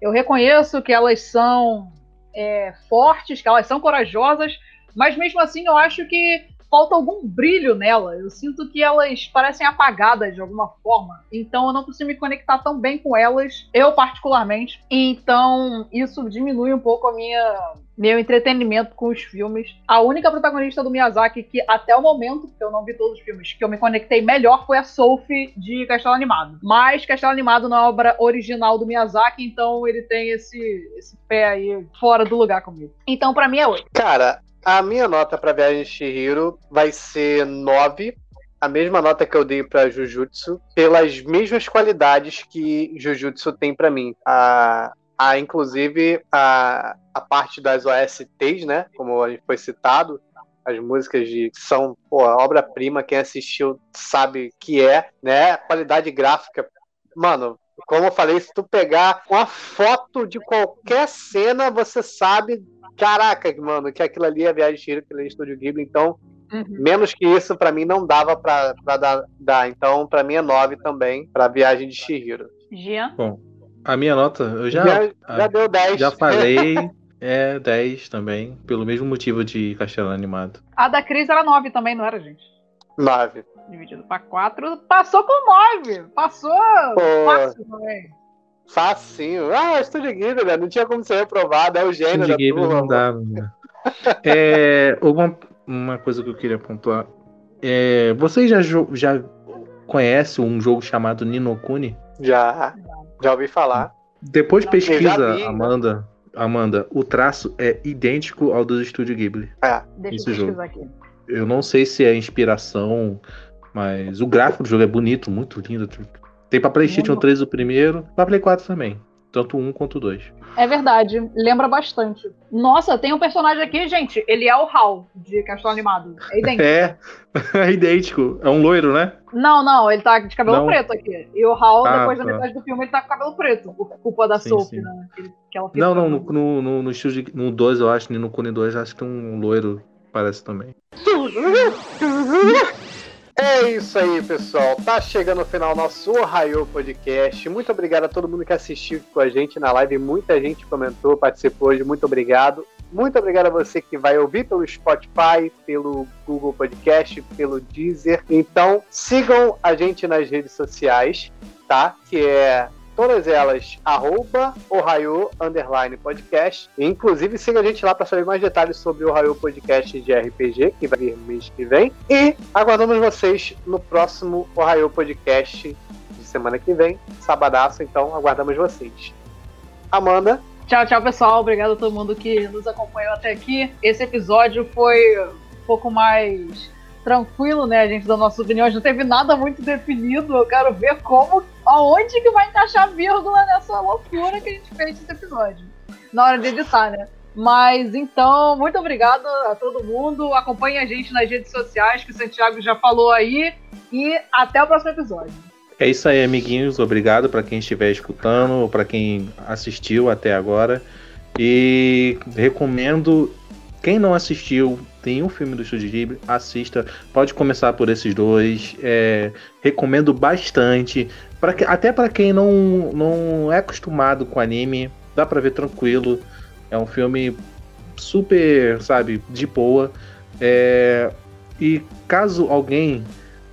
Eu reconheço que elas são é, fortes, que elas são corajosas, mas mesmo assim eu acho que falta algum brilho nela. Eu sinto que elas parecem apagadas de alguma forma. Então eu não consigo me conectar tão bem com elas, eu particularmente. Então isso diminui um pouco a minha meu entretenimento com os filmes. A única protagonista do Miyazaki que até o momento, porque eu não vi todos os filmes, que eu me conectei melhor foi a Sophie de Castelo Animado. Mas Castelo Animado não é obra original do Miyazaki, então ele tem esse, esse pé aí fora do lugar comigo. Então pra mim é 8. Cara, a minha nota pra Viagem de Shihiro vai ser 9. A mesma nota que eu dei pra Jujutsu, pelas mesmas qualidades que Jujutsu tem pra mim. A, a, inclusive, a, a parte das OSTs, né? Como a gente foi citado, as músicas de são pô, obra-prima, quem assistiu sabe que é, né? Qualidade gráfica. Mano, como eu falei, se tu pegar uma foto de qualquer cena, você sabe, caraca, mano, que aquilo ali é Viagem de Chihiro, aquilo ali é Estúdio Ghibli, então menos que isso pra mim não dava pra, pra dar, dar. Então pra mim é 9 também pra Viagem de Shihiro. Jean? Bom, a minha nota, eu já, Já, a- já deu 10. já falei, é 10 também, pelo mesmo motivo de Castelo Animado. A da Cris era 9 também, não era, gente? 9. Dividido pra 4, passou com 9. Passou Pô. fácil também. Facinho. Ah, Estúdio Ghibli, né? Não tinha como ser reprovado, é o gênio Estúdio da Ghibli turma. não dá. né? É, uma, uma coisa que eu queria pontuar. É, vocês já, já conhecem um jogo chamado Ninokuni? Já. Já ouvi falar. Depois pesquisa, vi, né? Amanda. Amanda, o traço é idêntico ao do Estúdio Ghibli. É. Deixa Esse eu jogo. pesquisar aqui. Eu não sei se é inspiração, mas o gráfico do jogo é bonito, muito lindo. Tem pra PlayStation Muito. 3 o primeiro, pra Play 4 também. Tanto um quanto 2. É verdade, lembra bastante. Nossa, tem um personagem aqui, gente. Ele é o Hal de Castelo Animado. É idêntico. É, é idêntico. É um loiro, né? Não, não, ele tá de cabelo Não. preto aqui. E o Hal, Ah, depois da tá. metade do filme, ele tá com cabelo preto. Por culpa da Sim, Sophie, sim. né? Que, que ela Não, não, no, no, no, no estúdio, no 2 eu acho, no Kuni 2 eu acho que tem um loiro, parece também. É isso aí, pessoal. Tá chegando o final nosso Ohio Podcast. Muito obrigado a todo mundo que assistiu com a gente na live. Muita gente comentou, participou hoje. Muito obrigado. Muito obrigado a você que vai ouvir pelo Spotify, pelo Google Podcast, pelo Deezer. Então, sigam a gente nas redes sociais, tá? Que é todas elas, arroba Ohio Underline Podcast. Inclusive, siga a gente lá para saber mais detalhes sobre o Ohio Podcast de RPG, que vai vir mês que vem. E aguardamos vocês no próximo Ohio Podcast de semana que vem, sabadaço, então aguardamos vocês. Amanda. Tchau, tchau, pessoal. Obrigado a todo mundo que nos acompanhou até aqui. Esse episódio foi um pouco mais tranquilo, né? A gente dá nossas opiniões. Não teve nada muito definido. Eu quero ver como, aonde que vai encaixar vírgula nessa loucura que a gente fez nesse episódio. Na hora de editar, né? Mas então, muito obrigado a todo mundo. Acompanhe a gente nas redes sociais, que o Santiago já falou aí. E até o próximo episódio. É isso aí, amiguinhos. Obrigado para quem estiver escutando, para quem assistiu até agora. E recomendo, quem não assistiu nenhum filme do Estúdio Ghibli, assista. Pode começar por esses dois. É, recomendo bastante. Pra, até para quem não, não é acostumado com anime, dá para ver tranquilo. É um filme super, sabe, de boa. É, e caso alguém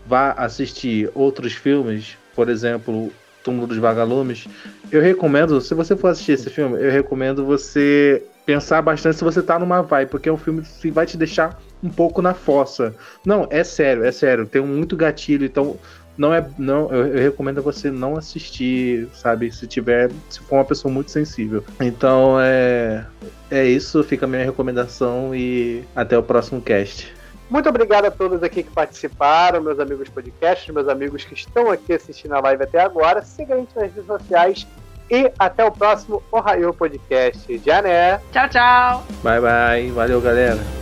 vá assistir outros filmes, por exemplo, Túmulo dos Vagalumes, eu recomendo, se você for assistir esse filme, eu recomendo você pensar bastante se você tá numa vibe, porque é um filme que vai te deixar um pouco na fossa. Não, é sério, é sério, tem muito gatilho, então não é não eu, eu, recomendo você não assistir sabe se tiver se for uma pessoa muito sensível então é é isso fica a minha recomendação e até o próximo cast muito obrigado a todos aqui que participaram, meus amigos podcasts, meus amigos que estão aqui assistindo a live até agora. Siga a gente nas redes sociais e até o próximo Ohio Podcast. Já né? Tchau, tchau. Bye, bye. Valeu, galera.